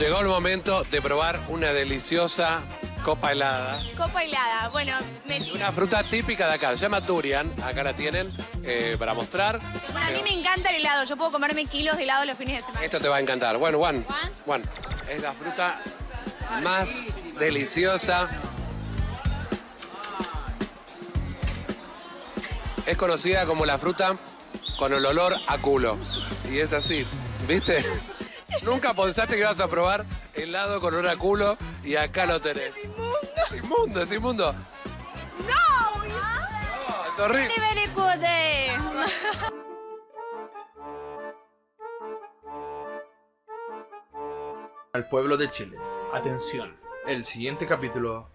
Llegó el momento de probar una deliciosa copa helada. Copa helada. Bueno, me... Una fruta típica de acá, se llama Turian. Acá la tienen eh, para mostrar. Bueno, a mí me encanta el helado. Yo puedo comerme kilos de helado los fines de semana. Esto te va a encantar. Bueno, Juan. Juan. Juan, es la fruta más deliciosa. Es conocida como la fruta con el olor a culo. Y es así, ¿viste? Nunca pensaste que ibas a probar helado con a culo y acá lo tenés. Es inmundo, es inmundo. ¡No! No, es horrible. Al pueblo de Chile. Atención. El siguiente capítulo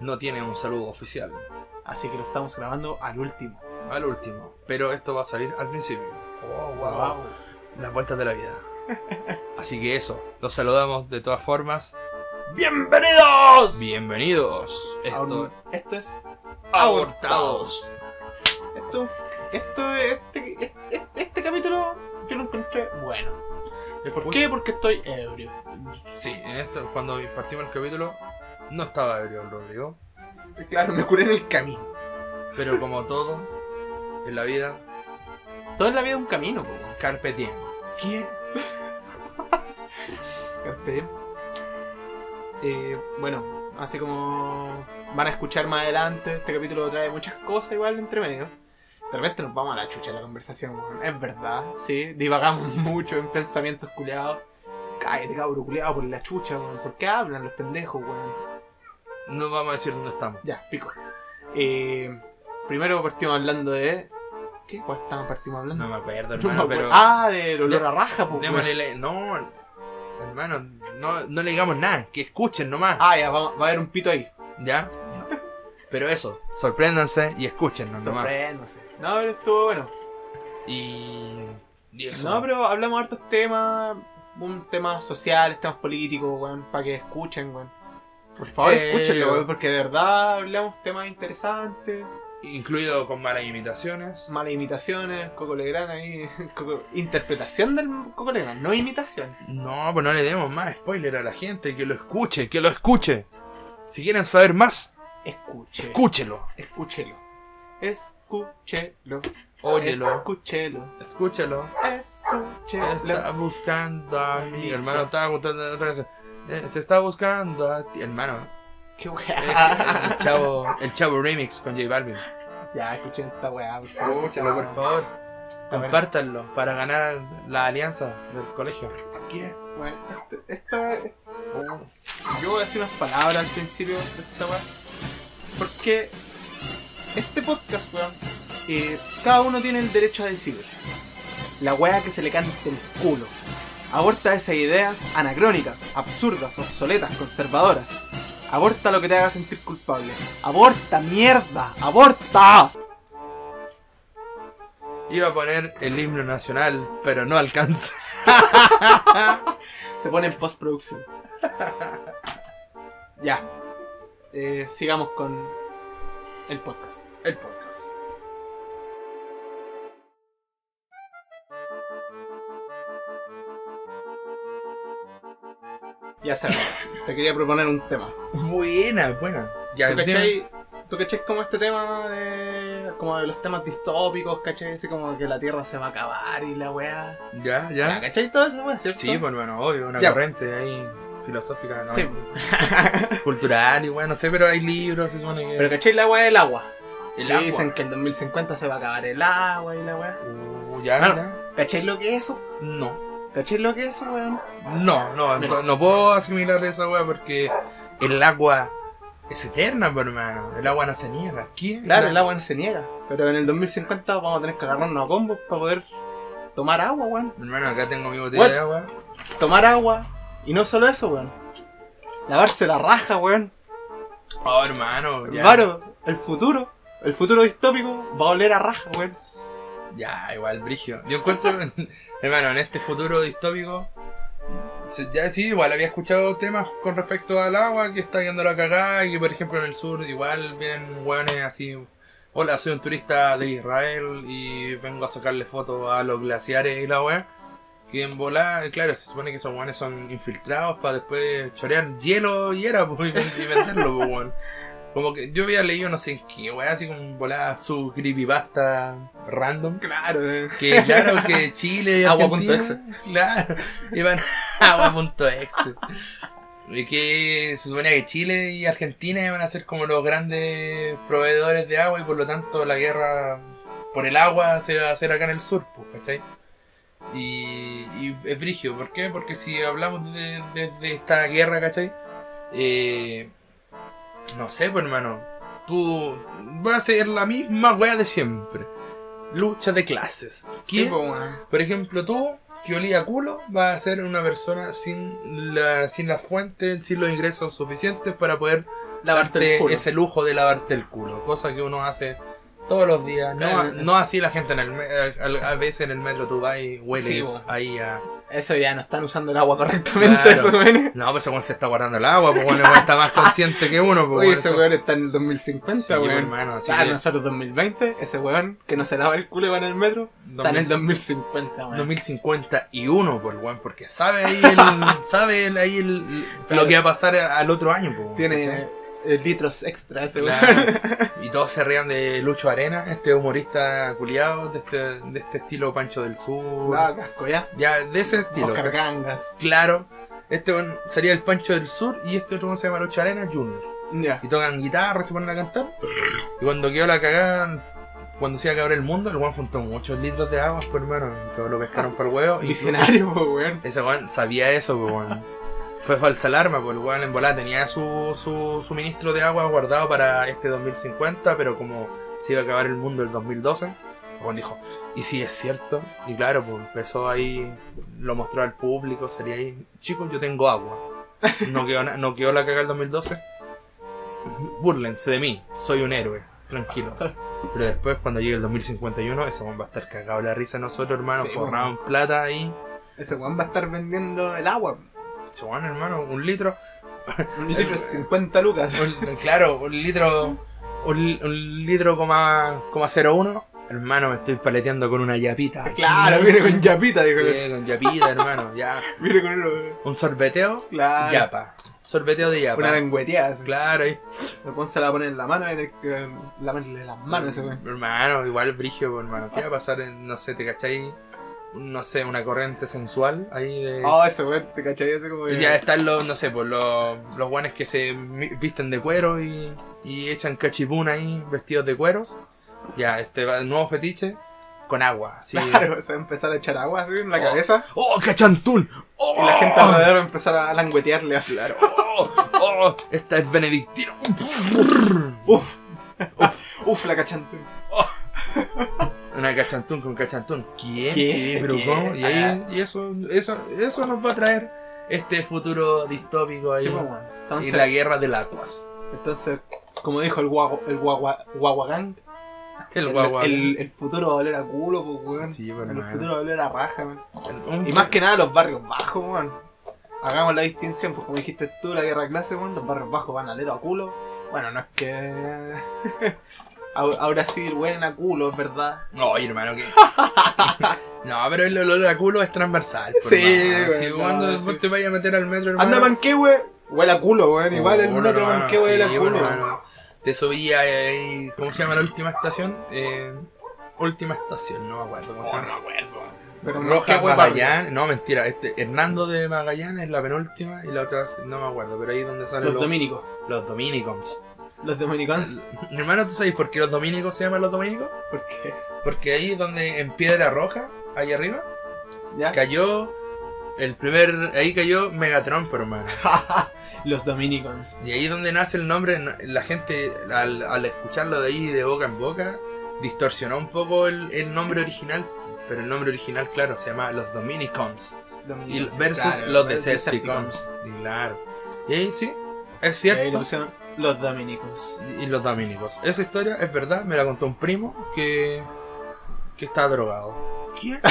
no tiene un saludo oficial. Así que lo estamos grabando al último. Al último. Pero esto va a salir al principio. Oh, wow. Las vueltas de la vida. Así que eso. Los saludamos de todas formas. ¡Bienvenidos! Bienvenidos. Esto Esto es Abortados. Esto, esto, este, este, este capítulo yo lo encontré bueno. ¿Por qué? Porque estoy ebrio. Sí, en esto, cuando partimos el capítulo, no estaba ebrio el Rodrigo. Claro, me curé en el camino. Pero como todo en la vida, Todo en la vida es un camino, po. carpe diem. ¿Qué? Eh, bueno, así como van a escuchar más adelante, este capítulo trae muchas cosas igual entre medio. De repente nos vamos a la chucha de la conversación. Es verdad, sí. Divagamos mucho en pensamientos culiados. Cállate, cabro culiado, por la chucha, weón. ¿Por qué hablan los pendejos, weón? No vamos a decir dónde estamos. Ya, pico. Eh, primero partimos hablando de. ¿Qué? ¿Cuál estamos partimos hablando? No me acuerdo, No me hermano, acuerdo. pero. Ah, del olor De- a raja, pues. No, hermano, no, no le digamos nada, que escuchen nomás. Ah, ya, va, va a haber un pito ahí. ¿Ya? Pero eso, sorpréndanse y escúchennos nomás. Sorpréndase. No, pero estuvo bueno. Y. y eso. No, pero hablamos hartos temas. Un temas sociales, temas políticos, weón, para que escuchen, weón. Por favor, Eh, escúchenlo, weón, porque de verdad hablamos temas interesantes, Incluido con malas imitaciones. malas imitaciones, Coco Legrand ahí, Coco- interpretación del Coco Legrand, no imitación. No, pues no le demos más spoiler a la gente, que lo escuche, que lo escuche. Si quieren saber más, Escuche. escúchelo. Escúchelo. Escúchelo. Óyelo. Escúchelo. Escúchelo. Escúchelo. Está buscando a mí. Hermano, estaba gustando otra canción. Eh, Te está buscando a ti. Hermano, Qué weá. el chavo, el chavo remix con J Balvin. ya, escuchen esta weá, por favor. Escúchalo, por favor. Compártanlo para ganar la alianza del colegio. ¿Qué? Bueno, este- esta. oh, Yo voy a decir unas palabras al principio de esta weá. Porque este podcast, weón, eh, cada uno tiene el derecho a decidir. La weá que se le cante el culo. Aborta esas ideas anacrónicas, absurdas, obsoletas, conservadoras. Aborta lo que te haga sentir culpable. Aborta, mierda. Aborta. Iba a poner el himno nacional, pero no alcanza. Se pone en postproducción. ya. Eh, sigamos con el podcast. El podcast. Ya sabes, te quería proponer un tema. Buena, buena. Ya, ¿Tú cachai, ¿Tú cachai como este tema de. como de los temas distópicos, cachai? Así como que la tierra se va a acabar y la weá. Ya, ¿Ya? ya. ¿Cachai todo eso, weá, cierto? Sí, pues bueno, obvio, una Ya. corriente ahí filosófica, ¿no? Sí. cultural y bueno, no sé, pero hay libros, se supone que. Pero ¿cachai la weá del agua? el Que agua. dicen que en 2050 se va a acabar el agua y la weá. Uh, ya, Claro. ya. ¿Cachai lo que es eso? No. ¿Cachai lo que es eso, weón? No, no, no, no puedo asimilar esa weá porque el agua es eterna, hermano. El agua no se niega. ¿Qué? Claro, La- el agua no se niega. Pero en el 2050 vamos a tener que agarrarnos a combos para poder tomar agua, weón. Hermano, acá tengo mi botella What? de agua. Tomar agua. Y no solo eso, weón. Lavarse la raja, weón. Oh, hermano, ya. Claro, el futuro. El futuro distópico va a oler a raja, weón. Ya, igual, Brigio. Yo encuentro, hermano, en este futuro distópico. Ya sí, igual había escuchado temas con respecto al agua que está yendo la cagada y que, por ejemplo, en el sur igual vienen hueones así. Hola, soy un turista de Israel y vengo a sacarle fotos a los glaciares y la weá. Que en volar, claro, se supone que esos guanes son infiltrados para después chorear hielo y era pues, y venderlo, pues. Como que yo había leído, no sé en qué, weón, así como volar su creepypasta random. Claro, eh. Que claro que Chile Agua.exe. Claro, iban a agua.exe. Y que se suponía que Chile y Argentina iban a ser como los grandes proveedores de agua y por lo tanto la guerra por el agua se va a hacer acá en el sur, pues, ¿cachai? Y, y es brigio, ¿por qué? Porque si hablamos de, de- de esta guerra, ¿cachai? Eh, no sé, pues hermano, tú vas a hacer la misma wea de siempre. Lucha de clases. ¿Quién? weón. Por ejemplo, tú, que olía culo, vas a ser una persona sin la, sin la fuente, sin los ingresos suficientes para poder Lavarte darte ese lujo de lavarte el culo. Cosa que uno hace todos los días. No, Claro. no así la gente en el a, a veces en el metro tú vas y hueles Sí, ahí a... Eso ya no están usando el agua correctamente, Claro. eso. No, pues ese weón se está guardando el agua, pues bueno, está más consciente que uno. Pues, Oye, ese weón está en el 2050, Sí, weón. hermano, así Claro, que- nosotros 2020, ese weón que no se lava el culo y va en el metro, está en el 2000 2050, weón. 2051, por weón, porque sabe ahí, el, sabe ahí el- lo que va a pasar al otro año, pues, Tiene ¿cachai? Eh, litros extra ese weón. Claro. Y todos se rían de Lucho Arena, este humorista culiado de este, de este estilo Pancho del Sur. Ah, casco, ya. Ya, de ese estilo. Oscar Gangas. Claro. Este sería el Pancho del Sur y este otro se llama Lucho Arena Junior. Ya. Y tocan guitarra, se ponen a cantar. Y cuando quedó la cagada, cuando se iba a acabar el mundo, el weón juntó muchos litros de agua, pues hermano. Y todos lo pescaron por el huevo. Visionario, po, weón. ese weón sabía eso, pues weón. Fue falsa alarma, pues el weón en volada tenía su, su suministro de agua guardado para este 2050, pero como se iba a acabar el mundo el 2012, el weón dijo, ¿y si es cierto? Y claro, pues empezó ahí, lo mostró al público, sería ahí, chicos, yo tengo agua. No quedó, no quedó la caga el 2012. Búrlense de mí, soy un héroe, tranquilos. Pero después, cuando llegue el 2051, ese weón va a estar cagado la risa de nosotros, hermano, Sí, forrado en plata ahí. Ese weón va a estar vendiendo el agua. Weón, hermano, un litro. Un litro de 50 lucas. Un- claro, un litro. Un, un litro coma, coma 01. Hermano, me estoy paleteando con una yapita. Claro, viene con yapita, dijo. Viene con yapita, hermano. Ya. Viene con uno. Un sorbeteo. Claro. Yapa. Sorbeteo de Una yapa. lengüeteada. así. Claro, y, weón se la va a poner en la mano y tiene que lamerle las manos ese weón. hermano, igual brigio, pues, hermano. ¿Qué va a pasar en, no sé, te cachai? No sé, una corriente sensual ahí de. Oh, ese weón, te cachai ese como. Y ya están los, no sé, pues los, los guanes que se visten de cuero y, y echan cachipún ahí vestidos de cueros. Ya, este nuevo fetiche con agua. Así. Claro, se va a empezar a echar agua así en la Oh. cabeza. ¡Oh, cachantún! ¡Oh! Y la gente alrededor va a empezar a languetearle así. Claro. ¡Oh! ¡Oh! Esta es benedictino. Uf. Uf, la cachante. Una cachantún con cachantún. ¿Quién? ¿Qué? ¿Pero cómo? Y, ahí, y eso, eso, eso nos va a traer este futuro distópico ahí. Sí, pues, y la guerra del aguas. entonces, como dijo el guagua, el guagua, guaguagán, El el, guagua. el, el futuro va a oler a culo, pues, weón. Sí, pues, el futuro va a oler a raja. Un- Y más que nada los barrios bajos, weón. Hagamos la distinción, pues como dijiste tú, la guerra de clase, weón, los barrios bajos van a leer a culo. Bueno, no es que... Ahora sí huelen a culo, es verdad. No, hermano, que. no, pero el olor a culo es transversal. por Sí, más. Si no, cuando sí. vos te vayas a meter al metro, hermano. Anda Manquehue, huele a culo, weón. Igual el Oh, metro hermano, Manquehue huele sí, a culo. Te subí ahí. ¿Cómo se llama la última estación? Eh, última estación, no me acuerdo cómo se llama. Pero Roja Magallanes, no mentira, este Hernando de Magallanes es la penúltima y la otra no me acuerdo, pero ahí es donde salen Los los, dominicos. los dominicons. Los dominicans. Mi hermano, ¿tú sabes por qué los dominicos se llaman los dominicos? ¿Por qué? Porque ahí donde en Piedra Roja, ahí arriba, ¿Ya? cayó el primer. Ahí cayó Megatron, pero hermano. Los dominicans. Y ahí donde nace el nombre, la gente al, al escucharlo de ahí de boca en boca, distorsionó un poco el, el nombre original. Pero el nombre original, claro, se llama Los Dominicons. y Dominicans, versus claro, los los Decepticons. Y claro. Y ahí sí, es Y cierto. Los dominicos. Y los dominicos. Esa historia es verdad, me la contó un primo que, que está drogado. ¿Quién?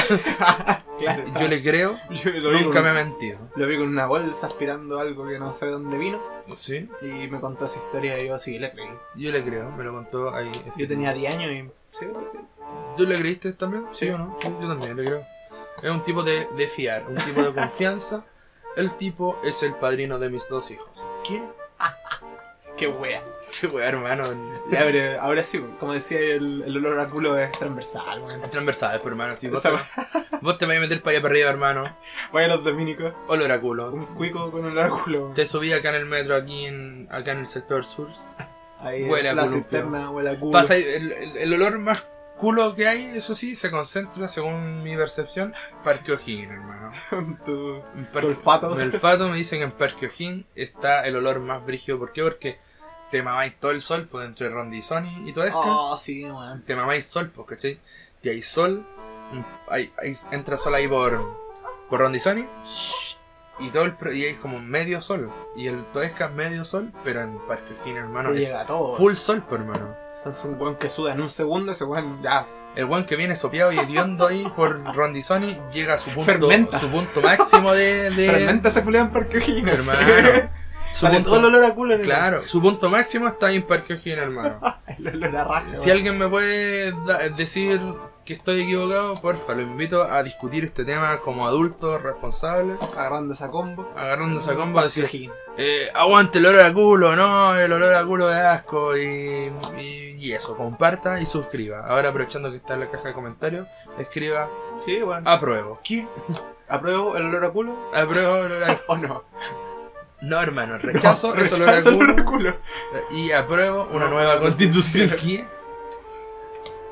Claro. Yo le creo, Yo lo vi, nunca con, me ha mentido. lo vi con una bolsa aspirando algo que no sé de dónde vino. Sí, Y me contó esa historia y yo sí le creí. yo le creo, me lo contó ahí. este Yo tenía 10 años y. Sí, ¿Tú le creíste también? ¿Sí, Sí. o no? Sí, yo también le creo. es un tipo de, de fiar, un tipo de confianza. El tipo es el padrino de mis dos hijos. ¿Qué? Qué wea. Qué weá, hermano. Ya, pero ahora sí, como decía, el, el olor a culo es transversal, weón. Es transversal, pero hermano. Si vos, te, vos te vas a meter para allá para arriba, hermano. Vaya los dominicos, Olor a culo. un cuico con olor a culo. Te subí acá en el metro, aquí en, acá en el sector sur. Ahí Huele a la culo, cisterna, huele a culo. Pasa el, el- el olor más culo que hay, eso sí, se concentra, según mi percepción, Parque O'Higgins, hermano. tu, En tu Parque- olfato. Mi olfato me dicen que en Parque O'Higgins está el olor más brígido. ¿Por qué? Porque te mamáis todo el sol, pues entre Rondizoni y todo esto. Oh, sí, weón. Te mamáis sol, pues, ¿cachai? Y hay sol, hay, hay- entra sol ahí por, por Rondizoni. Y todo el pro- y hay como medio sol. Y el Toesca es medio sol, pero en Parque O'Higgins, hermano, es llega todo. full sol, pues, hermano. Entonces un weón que suda en un segundo, ese weón ya. El weón que viene sopeado y hediondo ahí por Rondizoni llega a su punto, Fermenta. su punto máximo de. de Fermenta culiada en Parque O'Higgins. hermano. Su Sale punto- todo el olor a culo en el- Claro, su punto máximo está ahí en Parque O'Higgins, hermano. El olor a raja. Si alguien me puede decir que estoy equivocado, porfa, lo invito a discutir este tema como adulto responsable, Agarrando esa combo. agarrando esa comba, Parque decir, eh, aguante el olor a culo, no, el olor a culo de asco, y, y, y eso, comparta y suscriba. Ahora aprovechando que está en la caja de comentarios, escriba, Sí, weón. apruebo. ¿Qué? ¿Apruebo el olor a culo? Apruebo el olor a ¿O no? No, hermano, rechazo, No, es rechazo olor a culo, y apruebo una No, nueva constitución. ¿Qué?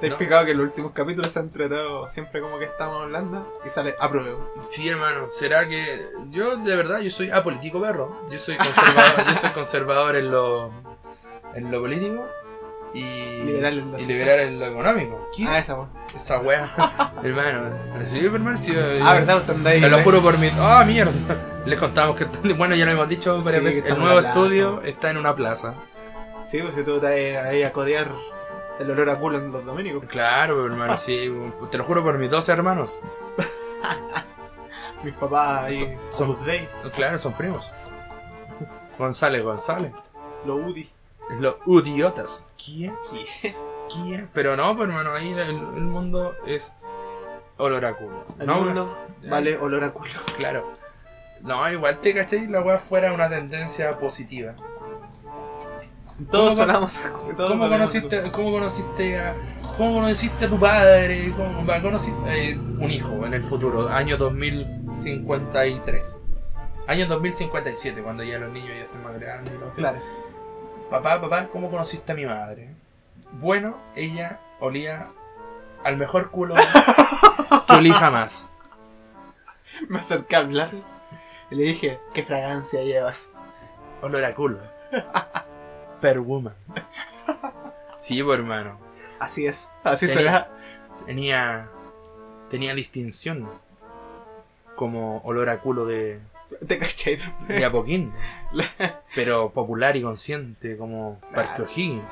¿Te has No. fijado que en los últimos capítulos se han tratado siempre como que estamos hablando? Y sale apruebo. Sí, hermano, será que yo de verdad yo soy apolítico perro. Yo soy conservador, yo soy conservador en lo en lo político y lo y lo económico. ¿Qué? Ah, esa weón. Esa wea, hermano. Sí, hermano, sí, Ah, ¿verdad? Anda ahí. Te lo ¿eh? juro por mi. ¡Ah, mierda! Les contamos que bueno, ya lo hemos dicho varias Sí, veces. El nuevo estudio está en una plaza. Sí, pues si tú estás ahí, a codear el olor a culo en los dominicos. Claro, hermano, sí. Te lo juro por mis dos hermanos. Mis papás ahí. Son- son- Claro, son primos. González, González. los UDI. Los idiotas. ¿Quién? ¿Qué? ¿Quién? Pero no, pues hermano, ahí el, el mundo es olor a culo. El no, mundo vale olor a culo. Claro. No, igual te cachai, la weá fuera una tendencia positiva. Todos ¿Cómo- sonamos a culo. todos ¿Cómo conociste, ¿Cómo conociste a. ¿Cómo conociste a tu padre? ¿Cómo conociste eh, un hijo en el futuro? Año 2053. Año 2057, cuando ya los niños ya estén más grandes. y. Claro. Papá, papá, ¿cómo conociste a mi madre? Bueno, ella olía al mejor culo que olí jamás. Me acerqué a hablar y le dije, ¿qué fragancia llevas? Olor a culo. Per woman. Sí, pues, hermano. Así es, así Tenía- será. Tenía. Tenía distinción. Como olor a culo de. Te caché. de Apoquín. Pero popular y consciente, como Parque. O'Higgins.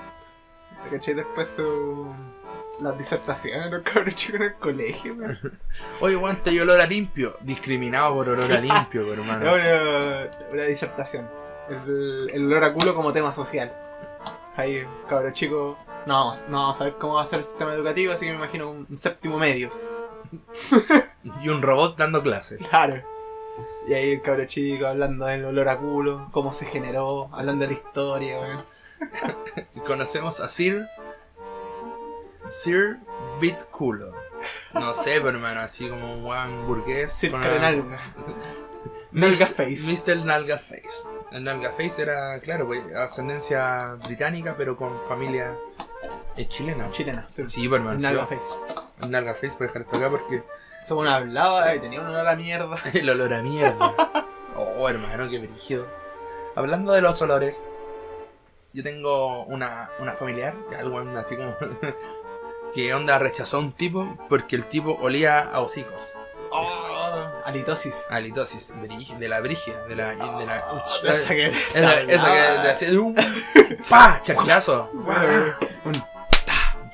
Te caché después su... las disertaciones de los cabros chicos en el colegio. Oye, guante y olor a limpio. Discriminado por olor a limpio, pues, hermano. Una, una disertación. El, el olor a culo como tema social. Ahí, cabros chicos. No vamos, no vamos a ver cómo va a ser el sistema educativo, así que me imagino un, un séptimo medio. Y un robot dando clases. Claro. Y ahí el cabro chico hablando del olor a culo, cómo se generó, hablando de la historia, weón. Conocemos a Sir. Sir Bit Culo. No sé, pero hermano, así como un guan burgués. Sir. Mis- Nalga Face. Mr. Nalga Face. El Nalga Face era, claro, pues, ascendencia británica, pero con familia eh, chilena. Chilena. Sí, Sí, pues, hermano. sí, Nalga Face. Nalga Face, voy a dejar esto acá porque Según hablaba y tenía un olor a mierda. el olor a mierda. Oh, hermano, qué brígido. Hablando de los olores, yo tengo una, una familiar, algo así como. que onda rechazó a un tipo porque el tipo olía a hocicos. Oh, halitosis. A litosis, brí- de la brigia, de la. De la Oh, uch, esa que- esa, esa que te hacía un. ¡Pa! ¡Chachazo! Un-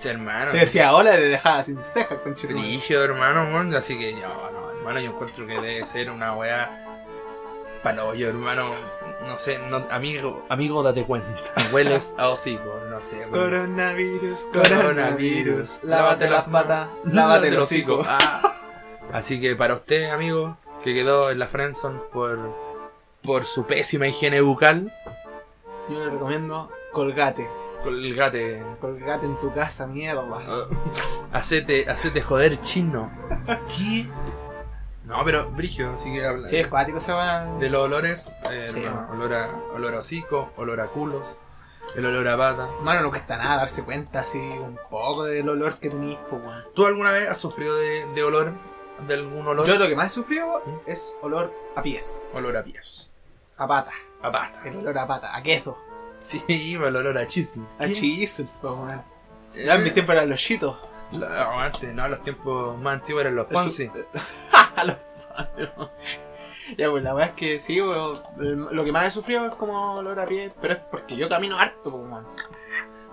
Sí, hermano. Te decía hola y te dejaba sin cejas, conchito. Brígido, hermano, weón. Así que yo, no, hermano, yo encuentro que debe ser una weá. Paloyo, hermano. No sé, no, amigo, amigo, date cuenta. Hueles a hocico, no sé. weón. Coronavirus, Coronavirus, coronavirus. Lávate las patas, lávate el hocico. Ah. Así que para usted, amigo, que quedó en la Friendzone por, por su pésima higiene bucal, Yo le recomiendo colgate. Colgate. Colgate en tu casa, mierda. Hacete, hacete joder chino. ¿Qué? No, pero Brigio, así que habla. Sí, es cuático se va. De los olores, eh, Sí, olor, a, olor a hocico, olor a culos, el olor a pata. Mano, no cuesta nada darse cuenta así un poco del olor que tenís, weón. ¿Tú alguna vez has sufrido de, de olor? ¿De algún olor? Yo lo que más he sufrido ¿Mm? es olor a pies, Olor a pies. a pata. A pata. El olor a pata, a queso, Sí, el olor a chisme. a chisels, weón. Ya en mi tiempo eran los chitos. No, antes, no, los tiempos más antiguos eran los Fonsi. los. Ya, pues la verdad es que sí, weón, el- lo que más he sufrido es como olor a pie, pero es porque yo camino harto, weón.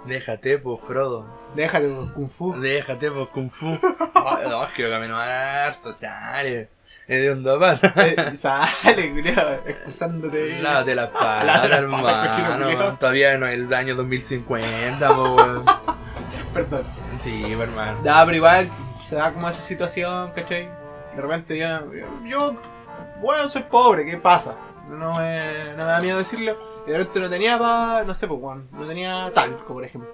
Déjate, pues, Frodo. Déjate, weón, kung fu. Déjate, pues, Kung Fu. Ay, no, es que yo camino harto, chale. Es de onda pata. Eh, Sale, culiao, excusándote. Lávate las patas, cochino hermano. Todavía no es el año 2050, po, weón. Perdón. Sí, hermano. Ya, pero igual se da como esa situación, ¿cachai? De repente yo, yo, bueno, soy pobre, ¿qué pasa? No me, no me da miedo decirlo. Y de repente no tenía pa, no sé, pues, weón, no tenía talco, por ejemplo.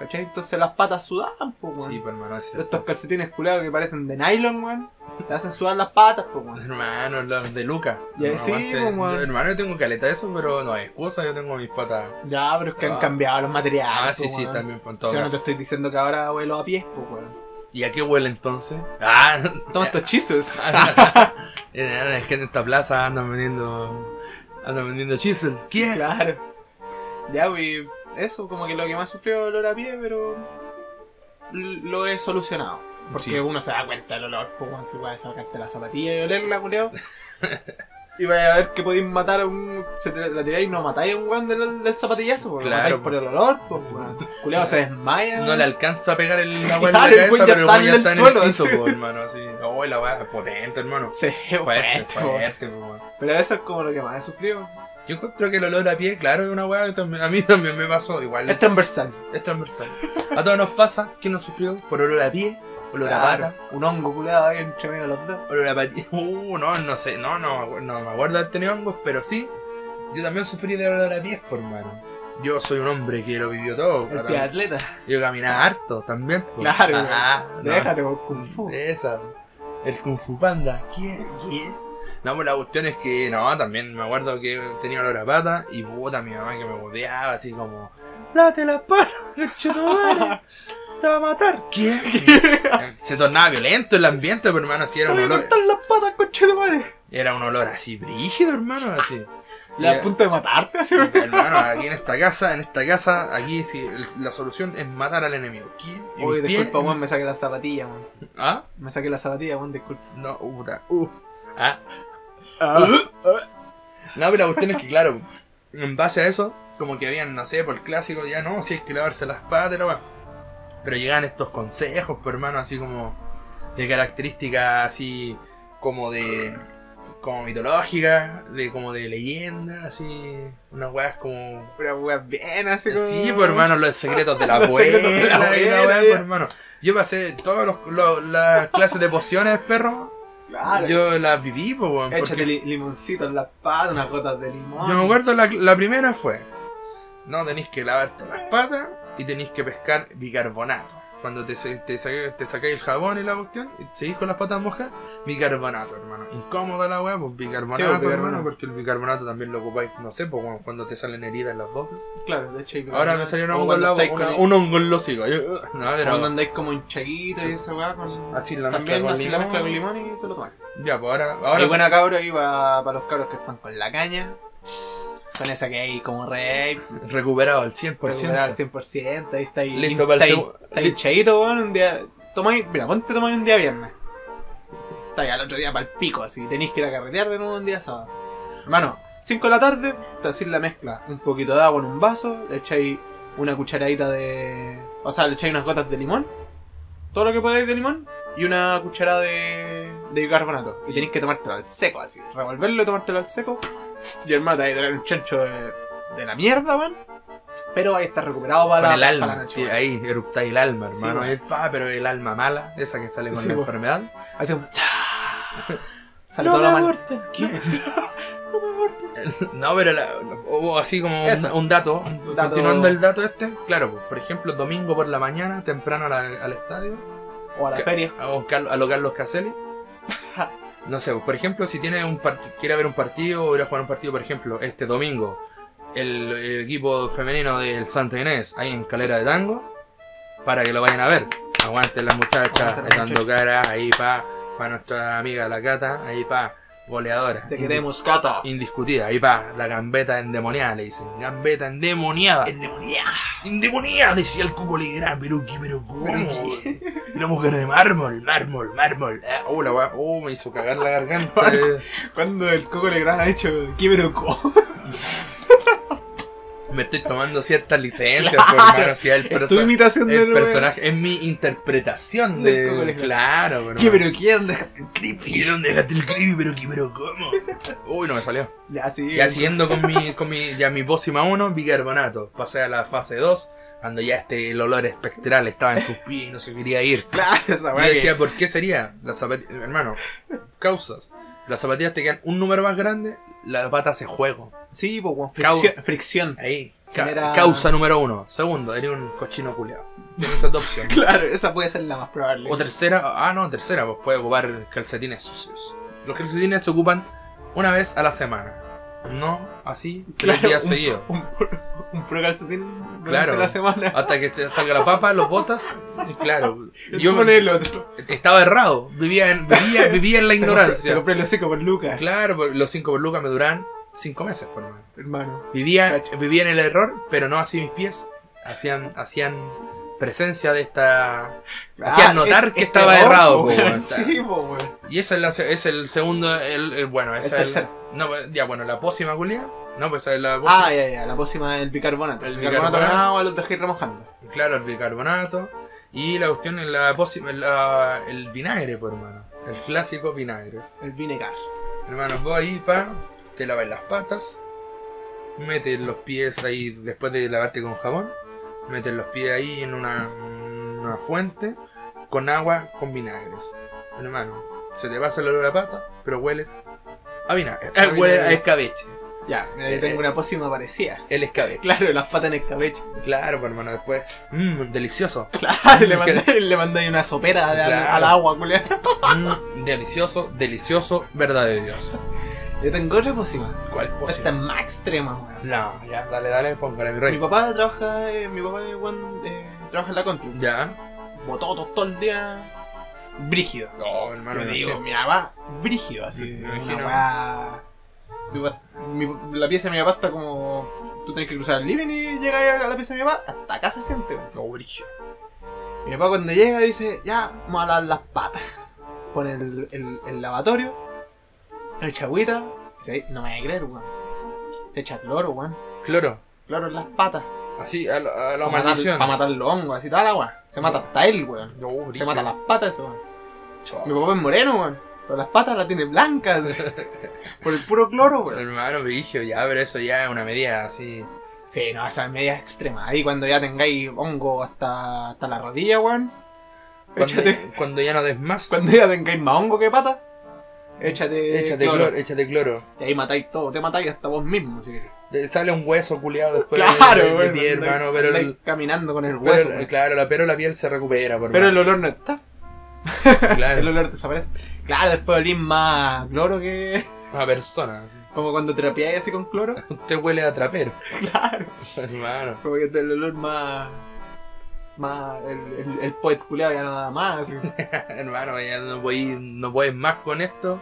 ¿Cachai? Entonces las patas sudaban, pues, weón. Sí, po, hermano, es cierto. Estos calcetines culeados que parecen de nylon, weón, te hacen sudar las patas, pues, weón. Hermano, los de Luca. Ya, sí, po, weón. Yo, Hermano, yo tengo caleta de eso, pero no hay excusa, yo tengo mis patas. Ya, pero es que han Ah. cambiado los materiales. Ah, sí, pues, sí, también, Si todo yo no te estoy diciendo que ahora vuelo a pies, pues, weón. ¿Y a qué huele entonces? Ah, Toma estos chisels. Eh, es que en esta plaza andan vendiendo. Andan vendiendo chisels. ¿Quién? Claro. Ya, güey. Eso, como que lo que más sufrió el olor a pie, pero. Lo he solucionado. Porque Sí. uno se da cuenta del olor, pues cuando se puede sacarte la zapatilla y olerla, culiao. y vaya a ver que podéis matar a un. Se te la tiráis y no matáis a un weón del, del zapatillazo, porque Claro, lo por el olor, pues weón. Culiao se desmaya. No le alcanza a pegar el Claro, agua en la el cabeza, ya pero el está ya en el suelo, el piso, po, hermano. Así. Oh, la weá, potente, hermano. Se Fuerte, fuerte, po. fuerte, po, weón. Pero eso es como lo que más he sufrido. Yo encuentro que el olor a pie, claro, es una weá que también- a mí también me pasó. Igual Es transversal. es transversal. A todos nos pasa que nos sufrió por olor a pie, olor a pata, Un hongo culiado ahí entre medio de los dos. olor a patilla. Uh, no, no sé, no, no, no me acuerdo de haber tenido hongos, pero sí, yo también sufrí de olor a pies, por hermano. Yo soy un hombre que lo vivió todo. El pie atleta. Yo caminaba harto también. Claro, Ajá, no. Déjate por kung fu. Esa, el Kung Fu Panda. ¿Quién? ¿Quién? No, pues la cuestión es que, no, también me acuerdo que tenía olor a pata y puta mi mamá que me boteaba así como, lávate las patas, conchetumare, te va a matar. ¿Quién? Se tornaba violento el ambiente, pero hermano, así era Te un olor, cortar las patas, madre. era un olor así brígido, hermano, así. La a punto de matarte, así. Hermano, aquí en esta casa, en esta casa, aquí sí, la solución es matar al enemigo. ¿Quién? Y Uy, mis pies- disculpa, weón, me saqué la zapatilla, weón. ¿Ah? Me saqué la zapatilla, weón, disculpa. No, puta. Uh. Ah. Ah. No, pero la cuestión es que, claro, en base a eso, como que habían, no sé, por el clásico, ya no, si hay que lavarse las patas, la weá. Pero llegaban estos consejos, por hermano, así como de características así como de. como mitológicas, de como de leyenda, así. Unas weas como. Pero weón, bien, así como. Sí, pues hermano, los secretos de la de abuela la abuela, pues, hermano. Yo pasé todas las clases de pociones, perro. Claro. Yo las viví, pues, weón. Échate porque- li- limoncito en las patas, unas gotas de limón. Yo me acuerdo, la, la primera fue: No tenéis que lavarte las patas y tenéis que pescar bicarbonato. Cuando te, te, te sacáis el jabón y la cuestión, y seguís con las patas mojadas, bicarbonato, hermano. Incómoda la weá, pues bicarbonato, Sí, pues, bicarbonato. hermano, porque el bicarbonato también lo ocupáis, no sé, pues cuando- cuando te salen heridas en las bocas. Claro, de hecho, Ahora me salió hongo en la boca, una- con- un hongo en los higos. Yo, uh, No, Cuando andáis como un chaguito y esa weá con. así la mezcla También con así la mezcla con limón y te lo tomas. Ya, pues ahora, Ahora, ahora buena cabra ahí para los cabros que están con la caña. Con esa que hay como rey. recuperado al 100%. Recuperar al 100%. Ahí está ahí. Listo para el está hinchadito, weón. Un día. Tomáis. Mira, ponte tomáis un día viernes. Está ahí al otro día para el pico, así. Tenéis que ir a carretear de nuevo un día sábado. Hermano, 5 de la tarde, te hacéis la mezcla. Un poquito de agua en un vaso. Le echáis una cucharadita de. O sea, le echáis unas gotas de limón. Todo lo que podáis de limón. Y una cucharada de, de bicarbonato. Y tenéis que tomártelo al seco, así. Revolverlo y tomártelo al seco. Y hermano, te vais a tener un chancho de, de la mierda, man. Pero ahí está recuperado para con la, el para la alma. noche, tira- weón. ahí eruptáis el alma, hermano. el- ah, pero el alma mala, esa que sale con Sí, la enfermedad. Así como. ¡cha! Sale No todo me lo mal. aborten. ¿Quién? No, pero la- o así como un, un dato, Dato. continuando el dato este, claro, pues, por ejemplo, domingo por la mañana, temprano la- al estadio, O a la feria. a, buscar- a lo Carlos Caselli. No sé, por ejemplo, si tiene un quiere ver un partido o ir a jugar un partido, por ejemplo, este domingo, el, el equipo femenino del Santa Inés, ahí en Calera de Tango, para que lo vayan a ver. Aguanten las muchachas, dando cara, ahí pa, para nuestra amiga la Cata, ahí pa, goleadora. Te queremos, Cata. Indiscutida, ahí pa, la gambeta endemoniada, le dicen. Gambeta endemoniada. Endemoniada. Endemoniada, decía el Cuco Legrand, pero qué, pero cómo. Una mujer de mármol, mármol, mármol. Ah, Oh, la oh, me hizo cagar la garganta. eh. Cuando el Coco Legrand ha hecho Kiberuko. Me estoy tomando ciertas licencias, Claro. por hermano, el, Es perso- tu imitación el del personaje, es mi interpretación de. Claro, pero. Kiberuko, ¿dónde dejaste el creepy? ¿Y dónde dejaste el creepy? Pero qué, pero cómo. Uy, no me salió. Ya, sí. Ya siguiendo con mi, con mi, ya mi pócima 1, bicarbonato. Pasé a la fase 2, cuando ya este, el olor espectral estaba en tus pies y no se quería ir. Claro, esa Yo weá. decía, ¿por qué sería? Las zapatillas, hermano, causas. Las zapatillas te quedan un número más grande, la pata hace juego. Sí, pues, Cau- fricción. Ahí. Ca- Genera- Causa número uno. Segundo, eres un cochino culiado. Tienes esas dos opciones. Claro, esa puede ser la más probable. O tercera, ah no, tercera, pues puede ocupar calcetines sucios. Los calcetines se ocupan una vez a la semana. No así tres Claro, días un, seguidos. Un, un pro calcetín durante Claro. la semana. Hasta que se salga la papa, los botas. Claro, Yo pone el otro. estaba errado. Vivía en, vivía, vivía en la Te ignorancia. compré los cinco por Lucas. Claro, pues, los 5 por lucas me duran 5 meses, por hermano. Hermano. Vivía, Cacho. vivía en el error, pero no así mis pies. Hacían, hacían presencia de esta. Hacían notar es- que este estaba errado, po. Sí, po. Y ese es, la es el segundo. El, el- bueno, ese El es el. No, pues, ya, bueno, la pócima culia. No, pues es la pócima. Ah, ya, ya, la pócima es el bicarbonato. El bicarbonato bicarbonato. los dejé remojando. Claro, el bicarbonato. Y la cuestión es la pócima, la- el vinagre, pues, hermano. El clásico vinagre. El vinegar. Hermano, vos ahí, pa, te lavas las patas, metes los pies ahí después de lavarte con jabón, metes los pies ahí en una, una fuente con agua con vinagres. Hermano, se te pasa el olor a pata, pero hueles a vinagre. A Eh, huele a escabeche. Ya, mira, yo Eh, tengo una pócima parecida. El escabeche. Claro, las patas en escabeche. Claro, pues, hermano, después, mmm, delicioso. Claro, le mandé, le una sopera al, Claro. al agua, culiao. Mm, delicioso, delicioso, verdad de Dios. Yo tengo otra pócima. ¿Cuál Esta pócima? es más extrema, weón. No, ya, dale, dale, póngale mi Mi rey. papá trabaja, eh, mi papá eh, weón, eh, trabaja en la country. Ya. Bototos todo el día. Brígido. No, hermano, Yo me digo, mi papá, brígido, así. Me Una weá. Mi mi- La pieza de mi papá está como. Tú tenés que cruzar el living y llegas a la pieza de mi papá, hasta acá se siente, weón. No, brillo. Mi papá cuando llega dice, ya, vamos a lavar las patas. Pone el, el, el lavatorio, echa agüita, no me voy a creer, weón. Echa cloro, weón. Cloro. Cloro en las patas. Así, a, lo- a la Para matar, para matar los hongos, así toda la weón. Se mata hasta él, weón. No, Se mata las patas weón. Mi papá es moreno, weón. Pero las patas las tiene blancas. por el puro cloro, weón. Hermano, brillo, ya, pero eso ya es una medida así. Sí, no, esa es media extrema. Ahí cuando ya tengáis hongo hasta, hasta la rodilla, weón. Cuando, cuando ya no des más, Cuando ya tengáis más hongo que pata, échate. échate cloro. cloro. échate cloro. Y ahí matáis todo, te matáis hasta vos mismo. Si querés. Te Sale un hueso culiado después claro, de, de, pie, andáis- hermano, pero, andáis el, caminando con el hueso. weón. claro, la, pero la piel se recupera, por pero el olor no está. claro, El olor desaparece. Claro, después olís más cloro que. una persona. así. Como cuando trapeáis así con cloro. Usted huele a trapero, Claro. hermano. Como que el olor más. Más. El, el, el poet culeado ya nada más. hermano, ya no podéis no podéis más con esto.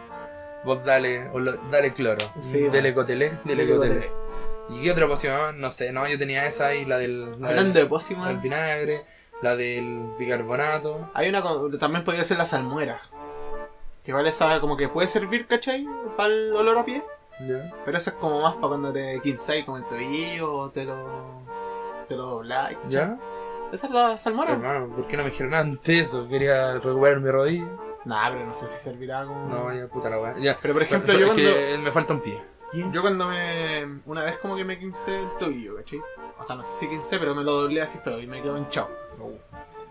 Vos dale, olo- dale cloro. Sí, dele cotelé, dele cotelé. cotelé. ¿Y qué otra poción? No sé, no, yo tenía esa ahí, la del, la Hablando del, de pócimas. del vinagre, la del bicarbonato. Hay una. También podría ser la salmuera. Que vale esa como que puede servir, ¿cachai? Para el olor a pie. Ya. Pero eso es como más para cuando te quinzáis con el tobillo o te lo. te lo dobláis. ¿Ya? Esa es la salmuera. Hermano, ¿por qué no me dijeron antes eso? Quería recuperar mi rodilla. Nah, pero no sé si servirá como. No, ya puta la weá. Ya. Pero por ejemplo, Pero yo es cuando. que me falta un pie. Yo cuando me. Una vez como que me quincé el tobillo, ¿cachai? O sea, no sé si quincé, pero me lo doblé así feo y me quedó hinchado.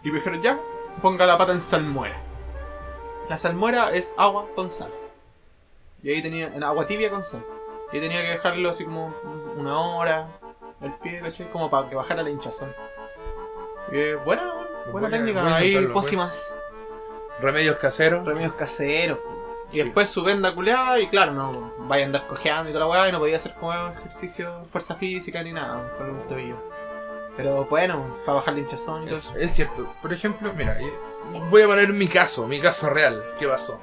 Y me dijeron, ya, ponga la pata en salmuera. La salmuera es agua con sal. Y ahí tenía, en agua tibia con sal. Y ahí tenía que dejarlo así como una hora, el pie, ¿cachai? Como para que bajara la hinchazón. Eh, buena, buena Voy a- técnica. Ahí pócimas, Remedios caseros. remedios caseros. Y Sí. después su venda culeada y claro, no vaya a andar cojeando y toda la weá y no podía hacer como ejercicio, fuerza física ni nada con un tobillo. Pero bueno, para bajar la hinchazón y todo Es, eso. es cierto. Por ejemplo, mira, eh, voy a poner mi caso, mi caso real. ¿Qué pasó?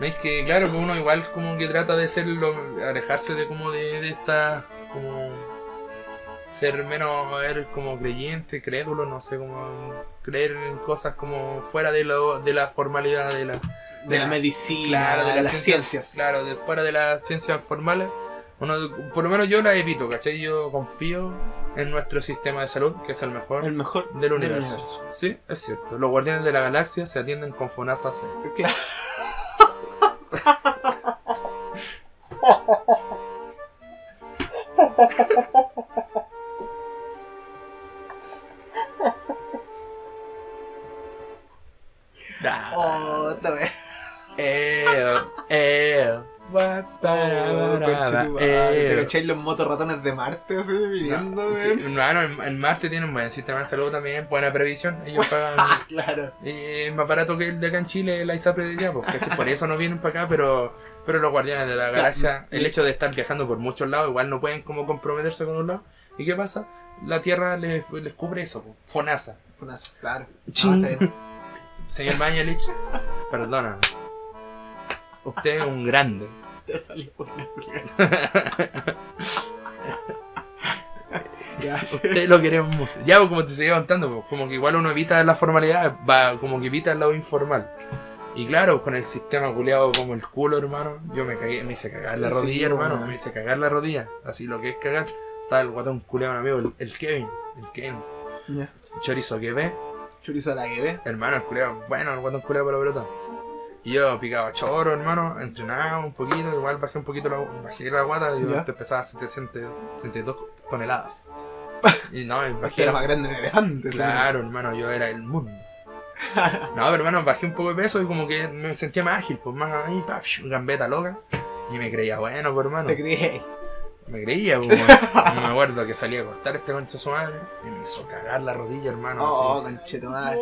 ¿Veis que, claro, que uno igual como que trata de ser lo- alejarse de como de, de esta, como ser menos, ver, como creyente, crédulo, no sé, como creer en cosas como fuera de, lo, de la formalidad de la, De la las- medicina, claro, de, las, las ciencias, ciencias. Claro, de fuera de las ciencias formales. Uno, por lo menos yo la evito, ¿cachai? Yo confío en nuestro sistema de salud, que es el mejor El mejor del universo. Sí, es cierto. Los guardianes de la galaxia se atienden con FONASA C. Claro. Oh, otra vez. Eh, eh, gua, para, Oh, para, conchetumare. eh. ¿Te cacháis los motorratones de Marte así viniendo, Sí, weón? hermano, en, en Marte tienen buen sistema de salud también, buena previsión. Ellos pagan. Claro. y es más barato que el de acá en Chile, la ISAPRE de allá, pues, por eso no vienen para acá, pero, pero los guardianes de la galaxia, el hecho de estar viajando por muchos lados, igual no pueden como comprometerse con un lado. ¿Y qué pasa? La Tierra les, les cubre eso, pues, FONASA. Funazo, claro. Chin. Ah. Señor Mañalich, perdona. Usted es un grande. Te salió buena. Usted lo queremos mucho. Ya, pues, como te seguía contando, pues, como que igual uno evita la formalidad, va, como que evita el lado informal. Y claro, con el sistema culeado como el culo, hermano, yo me cagué, me hice cagar la Sí, rodilla, hermano, me hice cagar la rodilla. Así lo que es cagar. Está el guatón culeado, un amigo, el, el Kevin, el Kevin. Ya. Chorizo que ve, Chorizo a la que ve. hermano, el culeado, bueno, el guatón culeado para la pelota. Y yo picaba choro, hermano, entrenaba un poquito, igual bajé un poquito la, bajé la guata, y yo Ya. antes pesaba 732 toneladas. Y no, Porque bajé era más grande un elefante. Claro, hermano, yo era el mundo. No, pero hermano, bajé un poco de peso y como que me sentía más ágil, pues más ahí, pa, gambeta loca. Y me creía bueno, pues hermano. Te creí. Me creía, weón. me acuerdo que salía a cortar este concha su madre y me hizo cagar la rodilla, hermano. Oh, concheto madre.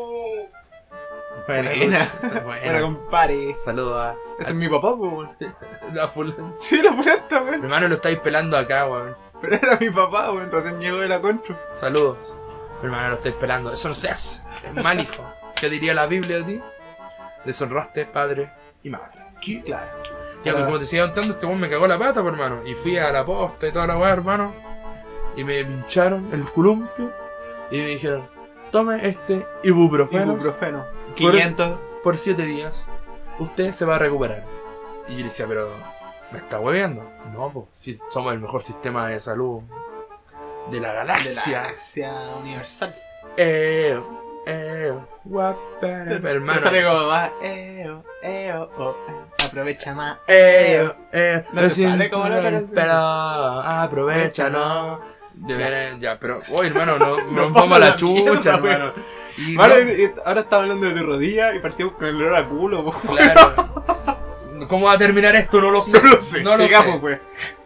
Buena, Buena. buena. Compadre. Saludos a, Ese es mi papá, weón. a fulano. Sí, la pulenta, weón. Hermano, lo estáis pelando acá, weón. Pero era mi papá, weón. Recién llegó de la contra. Saludos. Hermano, lo estáis pelando. Eso no se hace. Es mal hijo. ¿Qué diría la Biblia de ti? Deshonraste padre y madre. ¿Qué? Claro. Ya, pues como te seguía contando, este weón me cagó la pata, pues, hermano. Y fui a la posta y toda la weá, hermano. Y me pincharon el columpio. Y me dijeron, tome este ibuprofeno Ibuprofeno. Por 500. por 7 días. Usted se va a recuperar. Y yo le decía, pero, ¿me está hueveando? No, pues, si somos el mejor sistema de salud de la De la galaxia. galaxia universal. Eh, eh, guapara, hermano. Te sale como más. Eo, eo, oh, eh. Aprovecha más. Eh, eh, No sin- sale como la canción. Pero aprovechalo. De ya, pero, oye, hermano, no, no Nos vamos a la la chucha, mierda, hermano. Y Vale, no- y- y ahora está hablando de tu rodilla y partimos con el olor a culo, po. claro. ¿Cómo va a terminar esto? No lo sé. No lo sé. No lo Sigamos, sé. pues.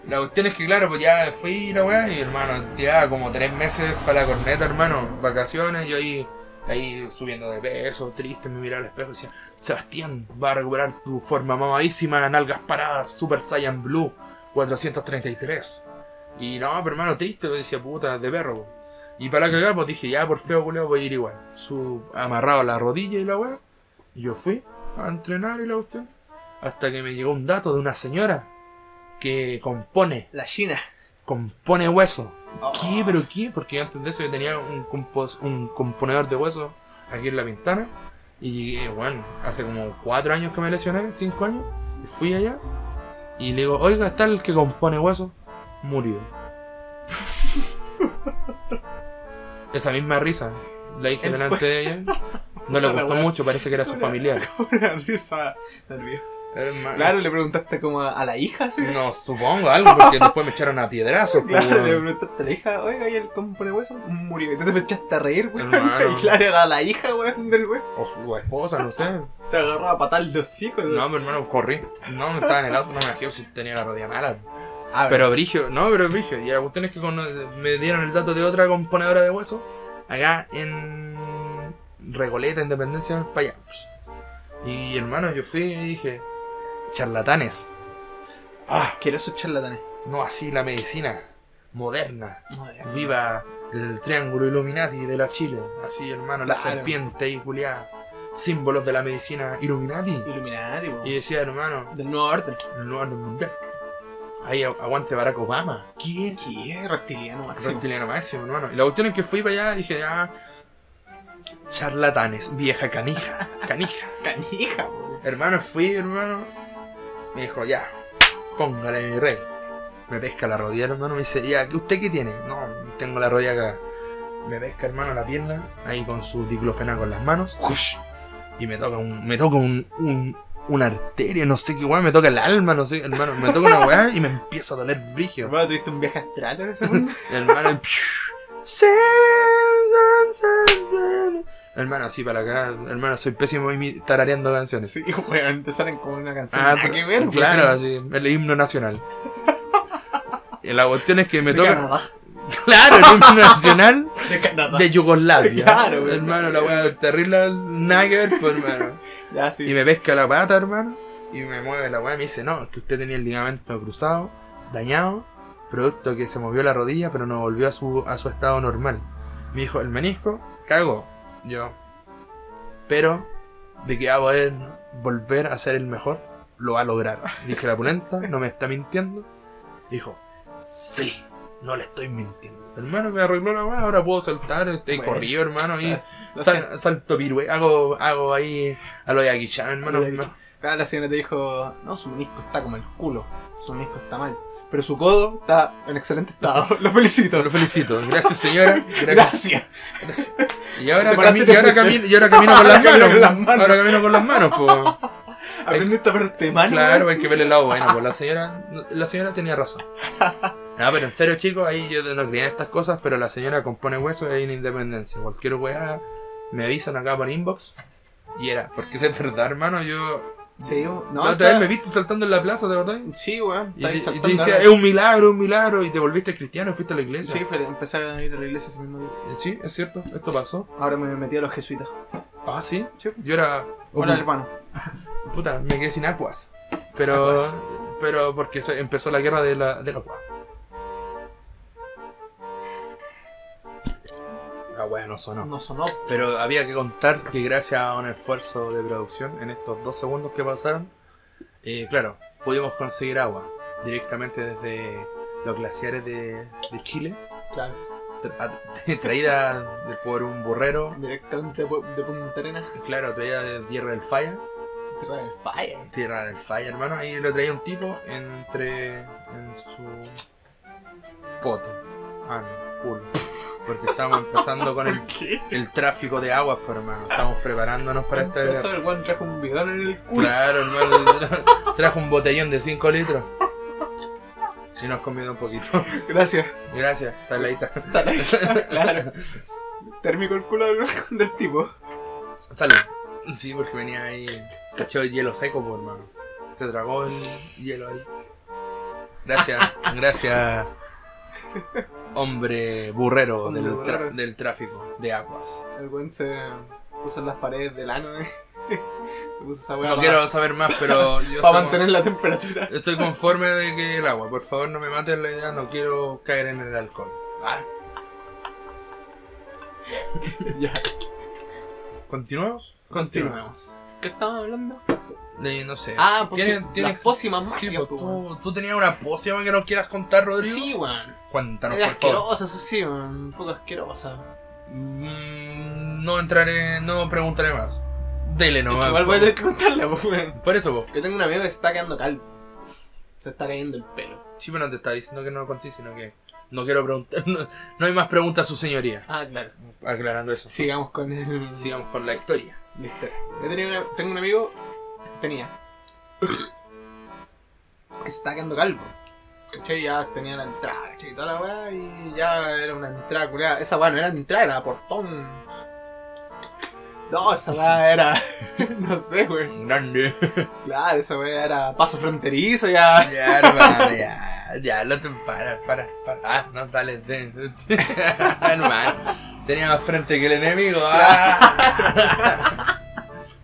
La cuestión es que, claro, pues ya fui la weá y, hermano, ya como tres meses para la corneta, hermano, vacaciones, yo ahí, ahí subiendo de peso, triste, me miraba al espejo y decía, Sebastián, va a recuperar tu forma mamadísima, nalgas paradas, Super Saiyan Blue, 433. Y no, pero hermano, triste, pues decía, puta, de perro. po. Y para la cagada, pues dije, ya, por feo, culeo, voy a ir igual. Su, amarrado a la rodilla y la weá. Y yo fui a entrenar y la cuestión. Hasta que me llegó un dato de una señora que compone La China. compone hueso. ¿Qué? ¿Pero qué? Porque antes de eso yo tenía un, compos- un componedor de hueso aquí en la ventana. Y llegué, bueno, hace como cuatro años que me lesioné, cinco años. Y fui allá. Y le digo, oiga, está el que compone hueso. Murió. Esa misma risa. La dije El delante de ella. No le gustó mucho, parece que era su familiar. Una risa nerviosa. Hermano. Claro, le preguntaste como a, la hija, ¿sí? No, supongo algo, porque después me echaron a piedrazos. pues, Claro, le weón. preguntaste a la hija, oiga, ¿y el compone hueso? Murió. Entonces me echaste a reír, weón. Y claro, era la hija, weón, del weón. O su esposa, no sé. Te agarraba a patar los hocico. No, mi hermano, corrí. No, no estaba en el auto, no me imagino si tenía la rodilla mala. Ah, Pero Brigio, no, pero Brigio. Y la cuestión es que con- me dieron el dato de otra componedora de hueso. Acá en Recoleta, Independencia, para allá. Y hermano, yo fui y dije, charlatanes. Ah, asquerosos charlatanes. No así la medicina moderna. Viva el triángulo Illuminati de la Chile. Así, hermano, la Claro. serpiente y culiada. Símbolos de la medicina Illuminati. Illuminati. Y decía, hermano, Del nuevo orden. el nuevo orden mundial. Ahí agu- aguante Barack Obama. ¿Quién? ¿Qué? Reptiliano máximo. Reptiliano máximo, hermano. Y la cuestión es que fui para allá y dije, ah, charlatanes, vieja canija, canija. Canija. Hermano, fui, hermano. Me dijo, ya, póngale mi rey. Me pesca la rodilla, hermano. Me dice, ya, ¿qué ¿usted qué tiene? No, tengo la rodilla acá. Me pesca, hermano, la pierna, ahí con su diclofenaco en las manos. ¡Ush! Y me toca un, me toca un, un- una arteria, no sé qué weá, me toca el alma, no sé, hermano, me toca una weá y me empieza a doler brigio. Hermano, ¿tuviste un viaje astral en ese mundo? Hermano, hermano, así para acá, hermano, soy pésimo tarareando canciones. sí, weón, te salen como una canción. Ah, nada pero- que ver, claro, weón. así, el himno nacional. Y la cuestión es que me toca, claro, el himno nacional De de Yugoslavia. Claro, hermano, la weá terrible, nada que ver, pues, hermano. Ya, sí. Y me pesca la pata, hermano. Y me mueve la weá y me dice, no, es que usted tenía el ligamento cruzado, dañado, producto que se movió la rodilla, pero no volvió a su, a su estado normal. Me dijo, el menisco, cagó. Yo. Pero, de que va a poder volver a ser el mejor, lo va a lograr. Dije, la pulenta, no me está mintiendo. Dijo, sí, no le estoy mintiendo. Hermano, me arregló la weá, ahora puedo saltar, estoy Bueno. corrido, hermano, y sal- salto pirue, hago, hago ahí a lo de Aguichan, hermano. Claro, la señora te dijo, no, su menisco está como el culo. Su menisco está mal. Pero su codo está en excelente estado. Lo felicito. Lo felicito. Gracias, señora. Gracias. Gracias. Y ahora, cami- y y camino, y ahora camino con las manos. con las manos. Ahora camino con las manos, pues. Aprendiste a ponerte mano. Claro, hay que ver el lado bueno. Pues la señora, la señora tenía razón. No, pero en serio, chicos, ahí yo no creía en estas cosas, pero la señora compone huesos ahí en Independencia. Cualquier weá me avisan acá por inbox. Y era, porque es verdad, hermano, yo. Sí, no, la otra vez me viste saltando en la plaza, ¿de verdad? Sí, weón. Y, te- y te saltando decía, es un milagro, un milagro, y te volviste cristiano y fuiste a la iglesia. Sí, fue empezar a ir a la iglesia ese mismo día. Eh, Sí, es cierto, esto pasó. Ahora me metí a los jesuitas. Ah, sí. Sí. Yo era. Hola, hermano. Puta, me quedé sin aguas. Pero. Pero porque se- empezó la guerra de la, de los guas. Ah, bueno, sonó. No sonó. Pero había que contar que gracias a un esfuerzo de producción en estos dos segundos que pasaron, eh, claro, pudimos conseguir agua directamente desde los glaciares de, de Chile, Claro. tra- traída de- por un burrero, Directamente de, de Punta Arenas. claro, traída de Tierra del Falla. Tierra del Fire. Tierra del Falla, hermano. Ahí lo traía un tipo entre. en su. poto. Ah, no, culo. Porque estamos empezando con el, el tráfico de aguas, pues, hermano. Estamos preparándonos para esta Eso guerra. el weón trajo un bidón en el culo. Claro, hermano. Trajo un botellón de 5 litros. Y nos comió un poquito. Gracias. Gracias, taladita. claro. Térmico el culo del, tipo. Salud. Sí, porque venía ahí. Se echó el hielo seco, pues, hermano. Te tragó el hielo ahí. Gracias, gracias. Hombre burrero, Hombre del, tra- del tráfico de aguas. El weón se puso en las paredes del ano. eh. Se puso esa No quiero saber más, pero yo para mantener la temperatura. estoy conforme de que el agua. Por favor, no me maten la idea, no quiero caer en el alcohol. Ah, ya. ¿Continuamos? Continuemos. ¿Qué estábamos hablando? De, no sé. Ah, pues ¿Tienes- sí, tienes- las pócimas Sí, mágicas, pues, pues, weón. tú, tú tenías una pócima que nos quieras contar, Rodrigo. Sí, weón. Cuéntanos, Era por asquerosa, eso sí, weón. Un poco asquerosa. Mm, no entraré, no preguntaré más. Dele nomás. Igual voy a tener que contarla, pues, weón. Por eso, vos. Yo tengo un amigo que se está quedando calvo. Se está cayendo el pelo. Sí, pero no te está diciendo que no lo conté, sino que no quiero preguntar. No, no hay más preguntas a su señoría. Ah, claro. Aclarando eso. Sigamos con el. Sigamos con la historia. la historia. Yo tenía una- tengo un amigo. Tenía. que se estaba quedando calvo. ¿Cachai? Ya tenía la entrada, ¿cachai? Y toda la weá, y ya era una entrada culiada. Esa weá no era entrada, era portón. No, esa weá era. no sé, wey. Grande. Claro, esa weá era paso fronterizo, ya. Ya, hermano, ya. Ya, no te para, para, para. Ah, no, dale. de- hermano. Tenía más frente que el enemigo. Ah.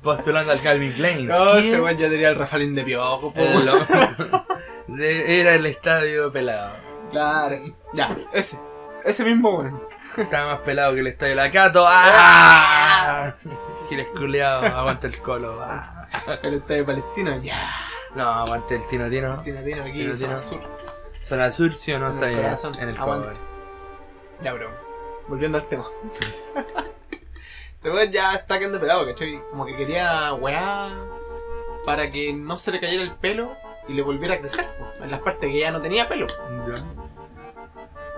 Postulando al Calvin Klein. No, ese weón ya tenía el Rafalín de piojo. Era el estadio pelado. Claro. Ya, ese. Ese mismo weón. Estaba más pelado que el estadio de la Cato. ¡Ah! Giles culeado, aguanta el colo. Ah. El estadio palestino, ya. No, aguante el Tino Tino. Tino, tino, aquí, Tino, zona tino. sur. Zona Sur, sí o no, En está el bien. corazón, En el aguante. cobre. Ya, bro. Volviendo al tema. Este weón ya está quedando pelado, ¿cachai? Como que quería weá para que no se le cayera el pelo y le volviera a crecer, en las partes que ya no tenía pelo.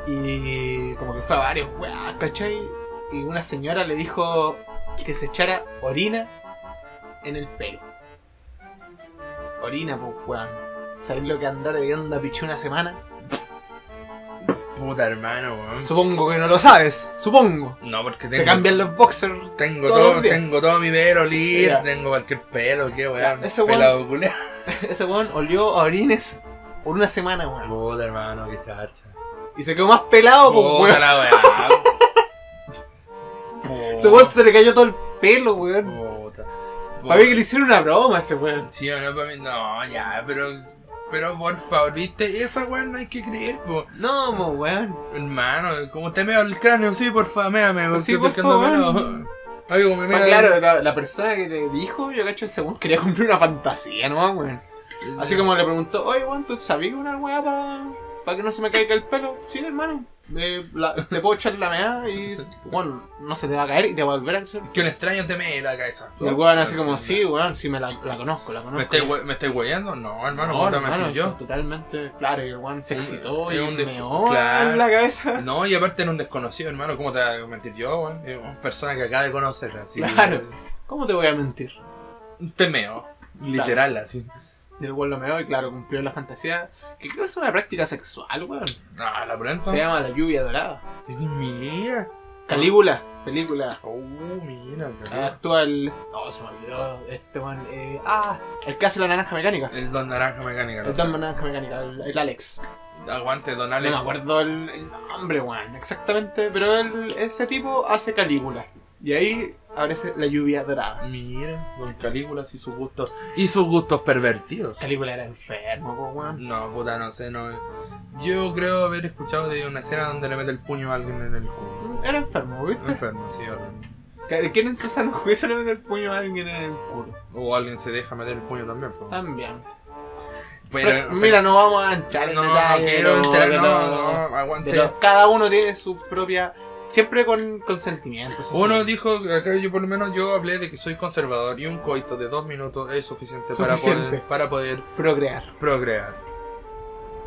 Y como que fue a varios weá, ¿cachai? Y una señora le dijo que se echara orina en el pelo. Orina, pues weón. ¿Sabéis lo que andar viendo a pichu una semana? Puta hermano, weón. Supongo que no lo sabes, supongo. No, porque Te tengo. cambian los boxers. Tengo todo, tengo todo mi pelo libre, tengo cualquier pelo, qué weón. Ese weón-. Ese weón olió a orines por una semana, weón. Puta hermano, qué charcha. Y se quedó más pelado, Puta weón. la weá. Ese weón se le cayó todo el pelo, weón. Puta. Para mí que le hicieron una broma a ese weón. Sí o no, para mí, no, ya, pero, pero por favor, viste, esa weá no hay que creer, po. No, mo, weón. Hermano, como te meo el cráneo, sí, por favor, méame, porque Sí, por favor. como me mea- claro, la, la persona que le dijo, yo cacho, weón quería cumplir una fantasía, ¿no, weón? Así como le preguntó, oye, weón, ¿tú sabías una weá para que no se me caiga el pelo? Sí, hermano. Eh, la- te puedo echar la meada y, bueno, no se te va a caer y te va a volver a crecer. Que un extraño te mee la cabeza. Y el weón así como, sí, weón, sí, me la, la conozco, la conozco. ¿Me estáis we- ¿Me estáis weyando? No, hermano, No, ¿cómo te hermano, yo? Totalmente, claro, y el weón se excitó es y un des- meó claro. en la cabeza. No, y aparte era un desconocido, hermano, ¿cómo te voy a mentir yo, weón? Es una persona que acaba de conocer, así. Claro. ¿Cómo te voy a mentir? Un temeo. Literal, así. Y el weón lo meó y claro, cumplió la fantasía, creo que es una práctica sexual, weón. Ah, la pronto. Se llama la lluvia dorada. Mira. Calígula, película. Oh, mira, Ah, cabrón. Actúa el. Oh, se me olvidó. Este weón. Eh, ah, el que hace la naranja mecánica. El Don Naranja Mecánica, El sé. Don Naranja Mecánica, el, el Alex. Aguante, Don No Alex. me acuerdo el, el nombre, weón, exactamente. Pero él, ese tipo hace Calígula. Y ahí aparece la lluvia dorada. Mira, Don Calígulas y sus gustos. Y sus gustos pervertidos. Calígula era enfermo, po, weón. No, puta, no sé, no. Yo creo haber escuchado de una escena donde le mete el puño a alguien en el culo. Era enfermo, ¿viste? Enfermo, sí, horrible. ¿Quién en su sano juicio le mete el puño a alguien en el culo? O alguien se deja meter el puño también, po. También. Pero, Pero, mira, no vamos a entrar en no, no quiero entrar, no, lo- no, aguante. de lo- cada uno tiene su propia. Siempre con consentimiento. sí. Uno dijo, acá yo por lo menos yo hablé de que soy conservador y un coito de dos minutos es suficiente, Para, poder, para poder Procrear. procrear.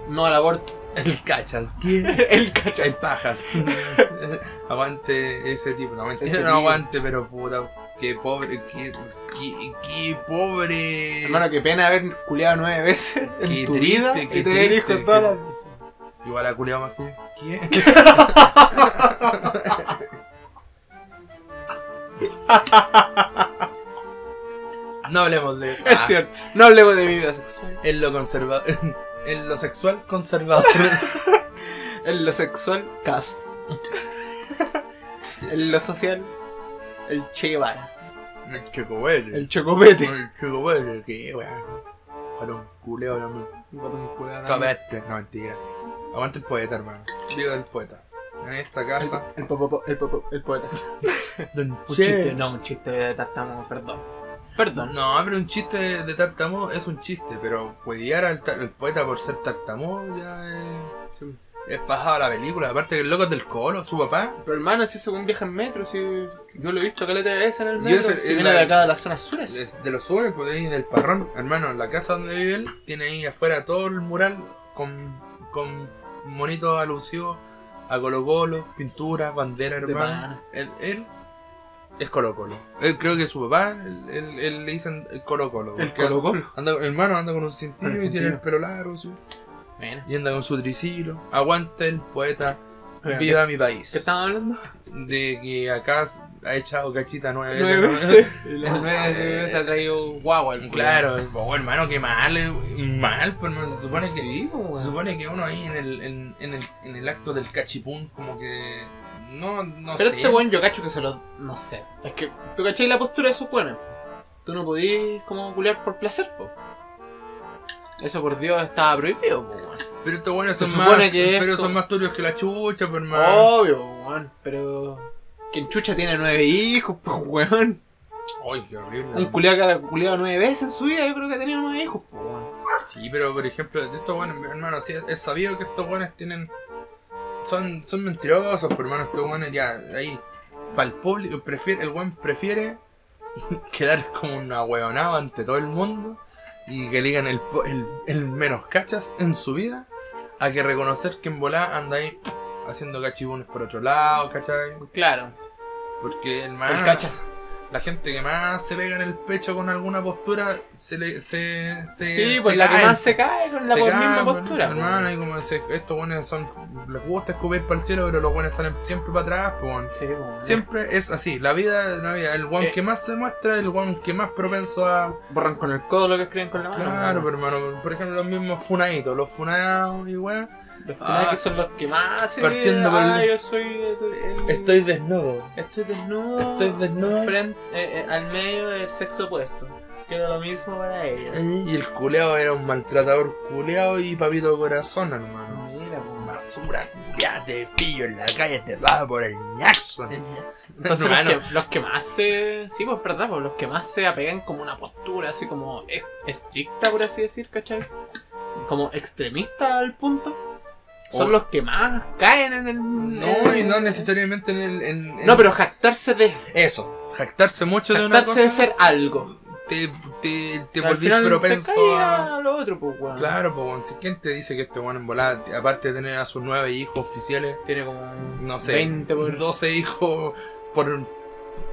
No al aborto. El cachas, ¿quién? El El cachas. pajas. aguante ese tipo, no, mentira, Ese no tipo. aguante, pero puta, qué pobre, qué, qué, qué pobre. Hermano, qué pena haber culiado nueve veces en Qué tu triste, vida qué y triste, hijos todas qué- las veces. Igual ha culiado más que. ¿Quién? no hablemos de eso. Es Ah, cierto. No hablemos de vida sexual. En lo conservador. En lo sexual conservador. En lo sexual, cast. en lo social, el Che Guevara. El chocobel. El Chocopete. El chocobel. Que weón. Para un culeo también. Culiao también. Cabeste. No, mentira. Aguante el poeta, hermano. Digo el poeta. En esta casa. El, el, popo- el, popo- el poeta. Un chiste, no, un chiste de tartamo, perdón. Perdón. No, pero un chiste de tartamudo es un chiste, pero huevear al, al poeta por ser tartamudo ya es. Es pasado la película. Aparte que el loco es del colo, su papá. Pero hermano, si ese un viaja en metro, si yo lo he visto caleta de veces en el metro, ese- si viene la- de acá de las zonas sures. Es de los sobres, pues ahí en el parrón. Hermano, la casa donde vive él tiene ahí afuera todo el mural con, con monitos alusivos a Colo Colo, pinturas, banderas, De hermano. Él, él Es Colo Colo. Él, creo que su papá, él, él- él le dicen el Colo Colo. El Colo Colo. Anda, hermano anda con un cintillo y tiene el pelo largo, sí, y anda con su triciclo. Aguanta el poeta, viva ¿qué- mi país. ¿Qué estamos hablando? De que acá ha echado cachita nueve veces. Nueve ¿no? veces. Las nueve veces se ha traído guagua el Claro, oh, hermano, qué mal, eh, mal, pues hermano, se supone que Sí, pues, se supone que uno ahí en el, en, en el, en el acto del cachipún como que no, no Pero sé. este weón yo cacho que se lo. No sé. Es que tú cachai la postura de esos weones. Tú no podís como culiar por placer, po. Eso por Dios estaba prohibido, po, weón. Pero estos buenos Se son supone más, que pero esto- son más turbios que la chucha, pues hermano. Obvio, weón. Pero. Quien chucha tiene nueve hijos, pues weón. Ay, qué horrible. Un culiado que ha culiado nueve veces en su vida, yo creo que ha tenido nueve hijos, pues weón. Sí, pero por ejemplo, de estos buenos, hermano, sí, es sabido que estos buenos tienen. Son, son mentirosos, pero hermano, estos buenos ya, ahí. Para el público, prefiere, el buen prefiere quedar como una huevonada ante todo el mundo y que digan el, el, el menos cachas en su vida a que reconocer que en volá anda ahí haciendo cachibunes por otro lado, ¿cachai? Claro. Porque El cachas. la gente que más se pega en el pecho con alguna postura se le se, se Sí, pues la que más se cae con la Se misma pues, postura. hermano, y como se- estos buenos son les gusta escupir para el cielo, pero los buenos salen siempre para atrás, pues bueno. Sí, pues. Siempre es así, la vida, la vida, el one Eh. que más se muestra, el one que más propenso a Borran con el codo lo que escriben con la mano. Claro, pero hermano, por ejemplo los mismos funaditos, los funados y weón. Los Ah. que son los que más se Partiendo por ah, el- yo soy el, el- Estoy desnudo. estoy desnudo. Estoy desnudo. frente, eh, eh, al medio del sexo opuesto. Que era lo mismo para ellos. Y el culeado era un maltratador culeado y papito corazón, hermano. Mira, pues. Basura, ya te pillo en la calle, te va por el ñaxo. Entonces los Hermano. que, los que más se... Sí, pues verdad, pues los que más se apegan como una postura así como estricta, por así decir, ¿cachai? Como extremista al punto. Son O- los que más caen en el... No, y no necesariamente en el. en- en- No, pero jactarse de... Eso, jactarse mucho de una Jactarse cosa. de ser algo. Te, te, te volvís propenso te a. a lo otro, pues, weón. Claro, pues, bueno, ¿quién te dice que este weón en volada, aparte de tener a sus nueve hijos oficiales, Tiene como... no sé, 20 por... 12 hijos por,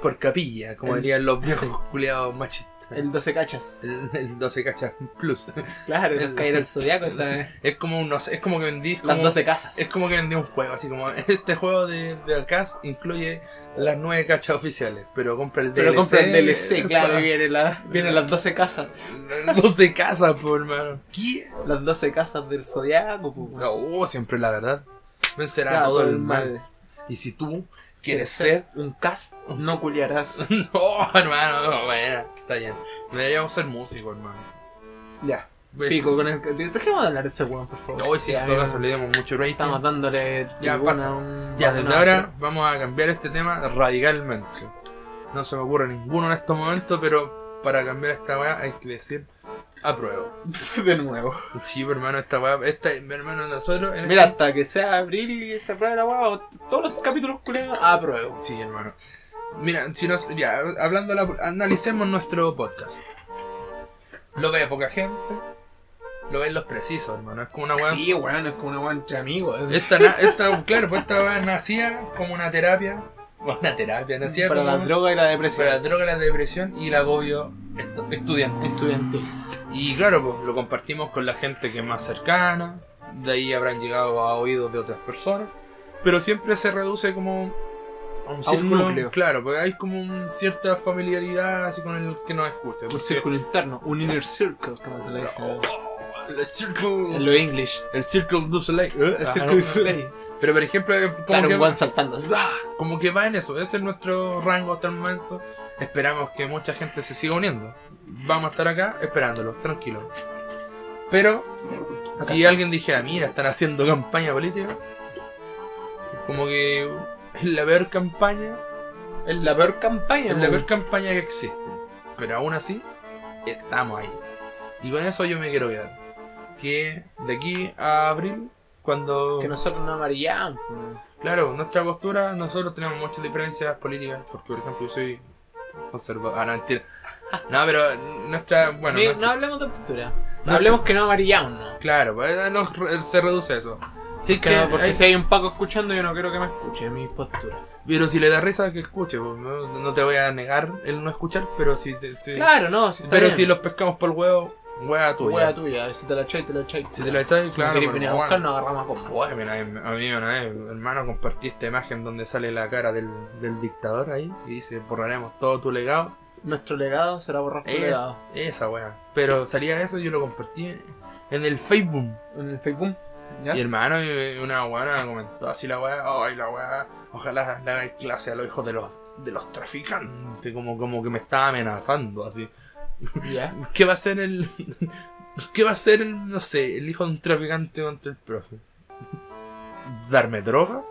por capilla, como El- dirían los viejos culiados machistas. El 12 cachas. El, el 12 cachas plus. Claro, El- nos cae el zodiaco esta vez. Es como un, no sé, es como que vendí Las como- 12 casas. Es como que vendí un juego, así como este juego de, de Alcaz incluye las nueve cachas oficiales, pero compra el DLC. Pero compra el DLC, claro, para- y viene la, vienen las 12 casas. Los de casa, por hermano. ¿Qué? Las 12 casas del zodiaco, pues. Oh, siempre la verdad. Vencerá Claro, todo el mal. Y si tú quieres ser. un cast, no culiarás. No, hermano, no, bueno, está bien. Deberíamos ser músicos, hermano. ya. Pico con el. Dejemos de hablar de ese weón, por favor. Hoy sí, en todo caso le damos mucho rating. Estamos dándole. Ya, tribuna un- Ya, desde ahora vamos a cambiar este tema radicalmente. No se me ocurre ninguno en estos momentos, pero para cambiar esta weá hay que decir apruebo. de nuevo. Sí, mi hermano, esta weá, esta, mi hermano, nosotros en Mira, este- hasta que sea abril y se apruebe la weá, todos los capítulos culiados apruebo. Sí, hermano. Mira, si nos, ya, hablando, la- analicemos nuestro podcast. Lo ve poca gente, lo ven los precisos, hermano. Es como una weá. Sí, weón, es como una weá entre amigos. Esta, na- esta, claro, pues esta weá nacía como una terapia. Una terapia, nacía para como la droga y la depresión. para la droga, la depresión y el agobio estu- estudiantil. Y claro, pues lo compartimos con la gente que es más cercana, de ahí habrán llegado a oídos de otras personas, pero siempre se reduce como a un círculo, núcleo. claro, porque hay como un- cierta familiaridad así con el que nos escucha. Un círculo interno, un inner circle, como se le dice. Oh, el círculo, En lo English. el círculo du soleil. El Ajá. círculo du soleil. Pero por ejemplo, como, Claro, que, un saltando. como que va en eso, ese es nuestro rango hasta el momento. Esperamos que mucha gente se siga uniendo. Vamos a estar acá esperándolos, tranquilos. Pero si alguien dijera, mira, están haciendo campaña política, como que es la peor campaña, Es la peor campaña. es la peor campaña que existe. Pero aún así, estamos ahí. Y con eso yo me quiero quedar. Que de aquí a abril, cuando... Que nosotros no amarillamos. Claro, nuestra postura, nosotros tenemos muchas diferencias políticas, porque por ejemplo yo soy conservador. Ah, no, mentira. No, pero nuestra, bueno, no hablemos de postura. No. Hablemos que no amarillamos, no. claro, pues, eh, no, re- se reduce a eso. Sí, Que no, porque hay- si hay un Paco escuchando, yo no quiero que me escuche mi postura. Pero si le da risa, que escuche. pues, no, no te voy a negar el no escuchar, pero si, te- si- Claro, no, si pero bien. si los pescamos por el huevo, hueá tuya. Tuya, si te la echáis, te la echáis. Si te la echáis, Si claro, pero venir a buscar, nos agarramos. Oye, mira, a mí una vez, hermano, compartí esta imagen donde sale la cara del, del dictador ahí y dice, borraremos todo tu legado. Nuestro legado será borrar tu Es- legado. esa weá. Pero salía eso y yo lo compartí en el Facebook. En el Facebook. ¿Ya? Y hermano, y una weá comentó así la weá, ay la weá, ojalá le hagáis clase a los hijos de los, de los traficantes, como, como que me estaba amenazando así. ¿Ya? ¿Qué va a ser el. ¿Qué va a ser, el, no sé, el hijo de un traficante contra el profe? ¿Darme drogas?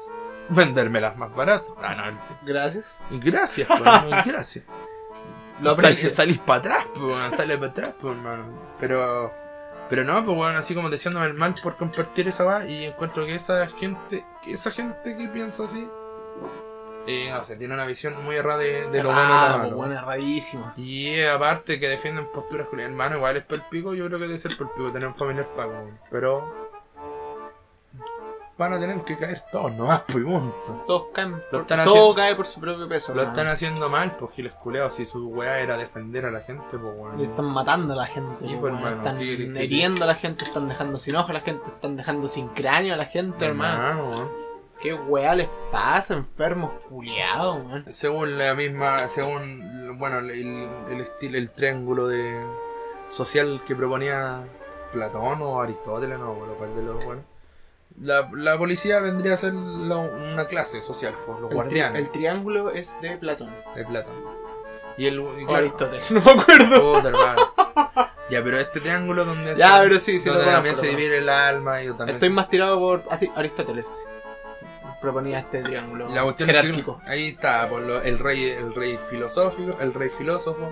¿Vendérmelas más barato? Ah, no, el- Gracias. gracias, pues, gracias. Lo Sal- salís para atrás, pues, weón, sale para atrás, pues, hermano. Pero. Pero no, pues bueno, así como diciéndome el mal por compartir esa va y encuentro que esa gente, que esa gente que piensa así, eh, no sé, tiene una visión muy errada de, de lo bueno y lo Ah, malo. bueno, erradísimo. Y eh, aparte que defienden posturas con hermano, igual es pico yo creo que debe ser pico tener un familiar pago, pero van a tener que caer todos nomás, pues punto. Todos caen. por- están todo haciendo- cae por su propio peso. Lo están haciendo mal, pues giles culeados, si su weá era defender a la gente, pues bueno. Y están matando a la gente. Sí, pues, pues, weón. hermano, están ¿qué querés que hiriendo a la gente, están dejando sin ojo a la gente, están dejando sin cráneo a la gente, hermano. Hermano, weón. ¿Qué weá les pasa, enfermos culiados, weón? Según la misma, según, bueno, el, el estilo, el triángulo de social que proponía Platón o Aristóteles, no, bueno, cuál de los, bueno. La, la policía vendría a ser una clase social, pues, los El, tri- guardianes el triángulo es de Platón. de Platón. Y el, y claro, Aristóteles, no me acuerdo. hermano. Ya, pero este triángulo donde, Ya, pero sí, sí, lo donde también se divide el alma y también Estoy más tirado por Ari- Aristóteles, sí. Proponía este triángulo La cuestión que jerárquico. ahí está por lo- el rey el rey filosófico, el rey filósofo,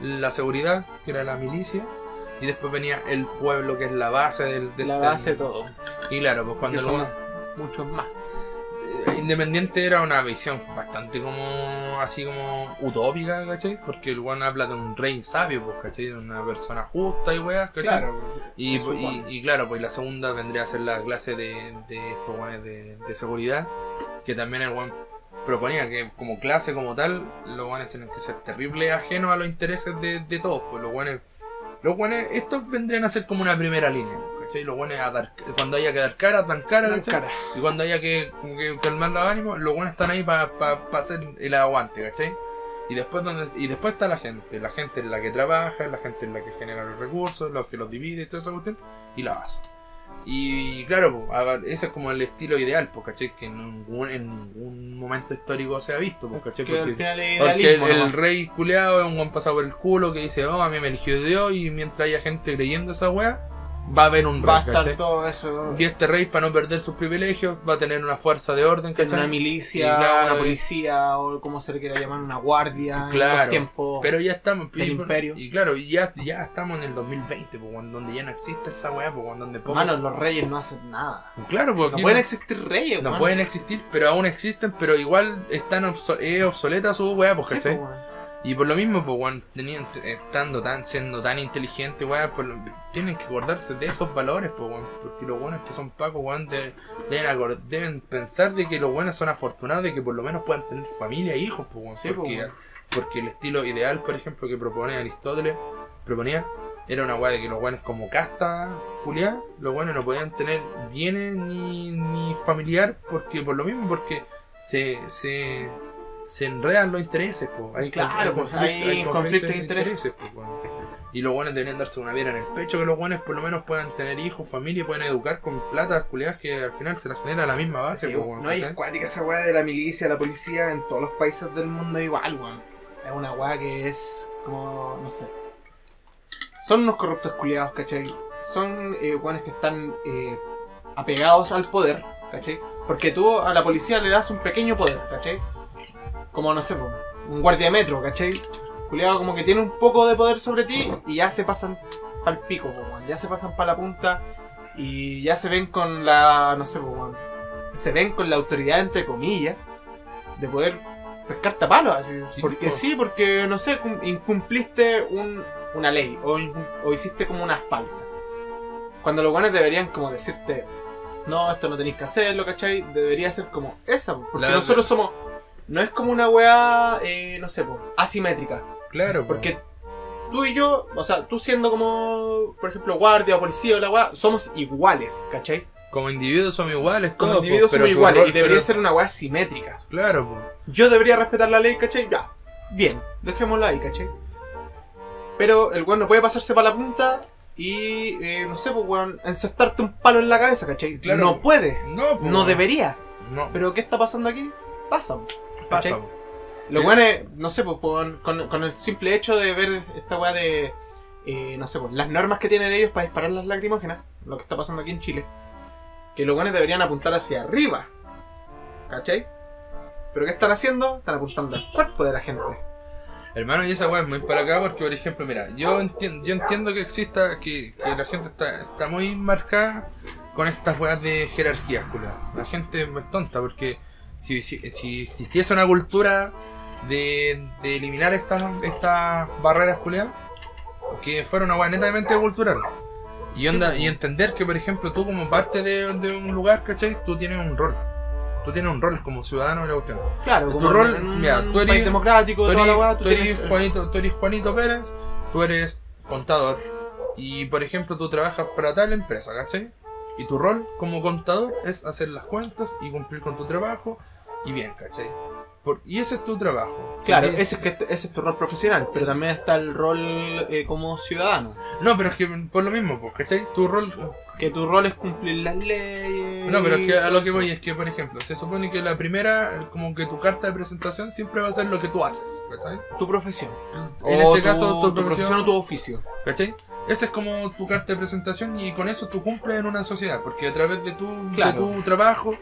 la seguridad, que era la milicia, y después venía el pueblo, que es la base del, del La base de todo. Y claro, pues cuando lo- muchos más. Independiente era una visión bastante como así como utópica, ¿cachai? Porque el one habla de un rey sabio, pues, ¿cachai? De una persona justa y weas, ¿cachai? Y, claro, pues la segunda vendría a ser la clase de, de estos guanes de, de seguridad, que también el guan proponía que como clase como tal, los guanes tienen que ser terribles ajenos a los intereses de, de todos, pues los guanes, los guanes, estos vendrían a ser como una primera línea, ¿cachai? Los a dar, cuando haya que dar cara, dan cara, Dan cara. Y cuando haya que, calmar los ánimos, los buenos están ahí para hacer el aguante, ¿cachai? Y después, donde, y después está la gente. La gente es la que trabaja, la gente es la que genera los recursos, los que los divide y toda esa cuestión. Y la base. Y claro, ese es como el estilo ideal, pues, ¿cachai? Que en ningún, en ningún momento histórico se ha visto, pues, ¿cachai? Que al Porque, final es porque el, rey culeado es un buen pasado por el culo que dice, oh, a mí me eligió Dios y mientras haya gente creyendo esa wea, va a haber un Va a rey, estar todo eso. Y este rey, para no perder sus privilegios, va a tener una fuerza de orden, ¿cachai? una milicia, claro, una y- policía, o como se le quiera llamar, una guardia. en Claro, tiempos. Pero ya estamos. del y, imperio. Y claro, ya, ya estamos en el 2020, pues, donde ya no existe esa weá, pues, donde poco- Hermano, los reyes no hacen nada. Claro, porque No pueden existir reyes, no pueden existir, pero aún existen, pero igual están obso- es obsoleta su weá, pues, Sí, ¿cachai? pues, weón. Y por lo mismo, pues, weón, tenían, estando tan, siendo tan inteligentes, weón, lo- tienen que acordarse de esos valores, pues, weón. Porque los buenos que son pacos, weón, de- deben, acor- deben pensar de que los buenos son afortunados de que por lo menos puedan tener familia e hijos, pues, weón. Sí, pues, porque, weón. porque el estilo ideal, por ejemplo, que propone Aristóteles, proponía, era una weá de que los buenos como casta, Julián, los buenos no podían tener bienes ni, ni familiar, porque por lo mismo, porque se, se, se enredan los intereses, pues. Hay, Claro, pues, hay conflictos de intereses, pues, weón. Y los buenos deberían darse una piedra en el pecho, que los buenos por lo menos puedan tener hijos, familia y puedan educar con plata culiadas que al final se las genera la misma base, Sí, pues, weón, no hay ¿cachai? acuática esa weá de la milicia, la policía en todos los países del mundo igual, weón. Es una weá que es como, no sé. Son unos corruptos culiados, ¿cachai? Son eh, que están eh, apegados al poder, ¿cachai? Porque tú a la policía le das un pequeño poder, ¿cachai? Como, no sé, un guardia de metro, ¿cachai? Culiado como que tiene un poco de poder sobre ti y ya se pasan pa'l pico, weón. Ya se pasan pa' la punta y ya se ven con la, no sé, weón se ven con la autoridad, entre comillas, de poder pescarte a palos, así. Sí, porque sí, porque, no sé, cum- incumpliste un- una ley o, hiciste como una falta. Cuando los guanes deberían como decirte, no, esto no tenéis que hacerlo, ¿cachai? Debería ser como esa, po, porque La- nosotros somos. No es como una weá, eh, no sé, asimétrica. Claro, po. Porque tú y yo, o sea, tú siendo como, por ejemplo, guardia o policía o la weá, somos iguales, ¿cachai? como individuos somos iguales, Como todos, individuos somos iguales rol- y debería pero- ser una weá simétrica. Claro, po. Yo debería respetar la ley, ¿cachai? Ya, bien, dejémosla ahí, ¿cachai? Pero el weón no puede pasarse para la punta y, eh, no sé, pues weón, encestarte un palo en la cabeza, ¿cachai? Claro. No puede, No, no debería. No, Pero ¿qué está pasando aquí? Pasa. Pasa. po. Los Eh. no sé, pues con, con- el simple hecho de ver esta weá de, eh, no sé, pues las normas que tienen ellos para disparar las lacrimógenas, lo que está pasando aquí en Chile, que los weones deberían apuntar hacia arriba. ¿Cachai? Pero ¿qué están haciendo? Están apuntando al cuerpo de la gente. Hermano, y esa weá es muy para acá porque, por ejemplo, mira, yo entiendo, yo entiendo que exista, que, que la gente está, está muy marcada con estas weas de jerarquías, culiao. La gente es tonta porque si, si, si existiese una cultura de, de eliminar estas, estas barreras, culiao, que fuera una wea netamente cultural. Y, onda, y entender que, por ejemplo, tú como parte de, de un lugar, ¿cachai? Tú tienes un rol. Tú tienes un rol como ciudadano de la cuestión. Claro, Tu como rol, en mira, tú eres- democrático, Tú toda eres, la weá, tú tú eres tienes- Juanito, tú eres Juanito Pérez, tú eres contador. Y por ejemplo, tú trabajas para tal empresa, ¿cachai? Y tu rol como contador es hacer las cuentas y cumplir con tu trabajo y bien, ¿cachai? Por- y ese es tu trabajo. Claro, Sí, ese es, que, ese es tu rol profesional, pero también está el rol eh, como ciudadano. No, pero es que por lo mismo, pues, ¿cachai? Tu rol. Que tu rol es cumplir las leyes. No, pero es que a lo que voy es que, por ejemplo, se supone que la primera, como que tu carta de presentación siempre va a ser lo que tú haces, ¿cachai? Tu profesión. En O este caso, tu, tu profesión o tu oficio. ¿Cachai? Esa es como tu carta de presentación y con eso tú cumples en una sociedad, porque a través de tu, Claro. de tu trabajo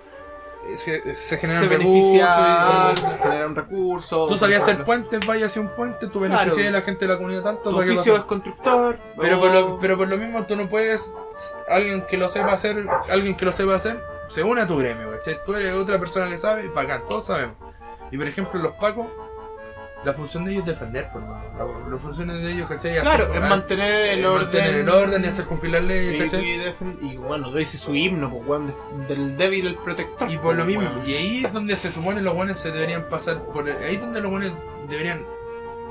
se, se generan se recursos. y- se genera un recurso. tú sabías hacer puentes, vaya hacia un puente, tú Claro. beneficias a la gente de la comunidad tanto. Tu ¿para qué oficio es constructor. pero, o- por lo, pero por lo mismo tú no puedes, alguien que lo sepa hacer, alguien que lo sepa hacer, se une a tu gremio, ¿cachai? Tú eres otra persona que sabe, y bacán, todos sabemos. Y por ejemplo los pacos, la función de ellos es defender, por mano. La, la función de ellos, ¿cachai? Hacer- Claro, es mantener el eh, orden. mantener el orden y hacer cumplir las leyes, Sí, ¿cachai? y, y bueno, dice su himno, pues, weón, del débil el protector. Y por lo pues, mismo, weón. y ahí es donde se supone los buenos se deberían pasar por el- ahí es donde los buenos deberían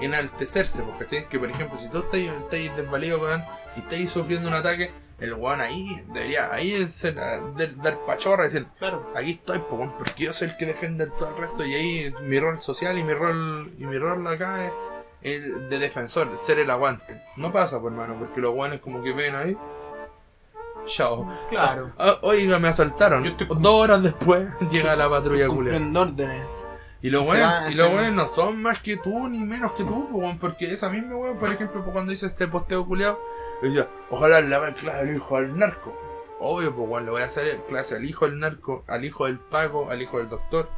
enaltecerse, pues, ¿cachai? Que por ejemplo, si tú estás, estás desvalido, weón, y estáis sufriendo un ataque, el weón ahí debería, ahí es ser- de- dar pachorra y decir, Claro. aquí estoy, pues, porque yo soy el que defiende el- todo el resto, y ahí mi rol social y mi rol, y mi rol acá es el de defensor, ser el aguante. No pasa, pues, hermano, porque los buenos como que ven ahí. Chao. Claro. Ah, oiga, me asaltaron. Estoy- Dos horas después llega la patrulla culia. Órdenes. Y los a y los hacer- no son más que tú ni menos que tú, porque esa misma weón, por ejemplo, cuando hice este posteo culiado, decía, ojalá le hagan clase al hijo al narco. Obvio, pues weón, le voy a hacer clase al hijo del narco, al hijo del pago, al hijo del doctor,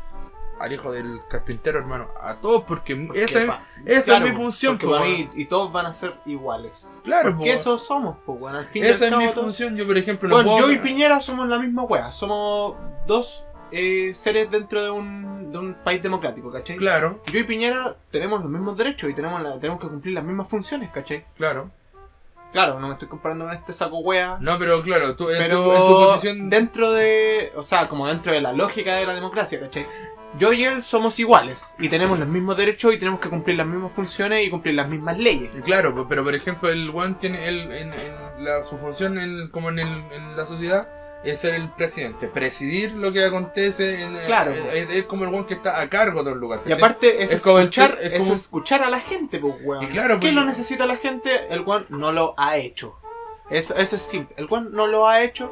al hijo del carpintero, hermano, a todos, porque, Porque esa, es- pa- esa claro, es mi función, weón. mí, y todos van a ser iguales. Claro, Porque po, eso somos, pues, bueno, al fin y esa es mi función, yo por ejemplo no Bueno, puedo... yo y Piñera somos la misma wea. Somos dos eh, seres dentro de un, de un país democrático, ¿cachai? Claro, Yo y Piñera tenemos los mismos derechos y tenemos, la- tenemos que cumplir las mismas funciones, ¿cachai? claro. Claro, no me estoy comparando con este saco wea. No, pero claro, tú, en, tu, en tu posición... dentro de, o sea, como dentro de la lógica de la democracia, ¿cachai? Yo y él somos iguales y tenemos los mismos derechos y tenemos que cumplir las mismas funciones y cumplir las mismas leyes. Claro, pe- pero por ejemplo, el one tiene el, en, en la, su función en, como en, el, en la sociedad es ser el presidente, presidir lo que acontece. En, Claro. eh, Es, es como el one que está a cargo de un lugar. Y aparte es, Es como el escuchar, es escuchar a la gente, pues, weón. Y claro, ¿Qué pues- lo necesita la gente? El Juan no lo ha hecho. Eso, eso es simple. El Juan no lo ha hecho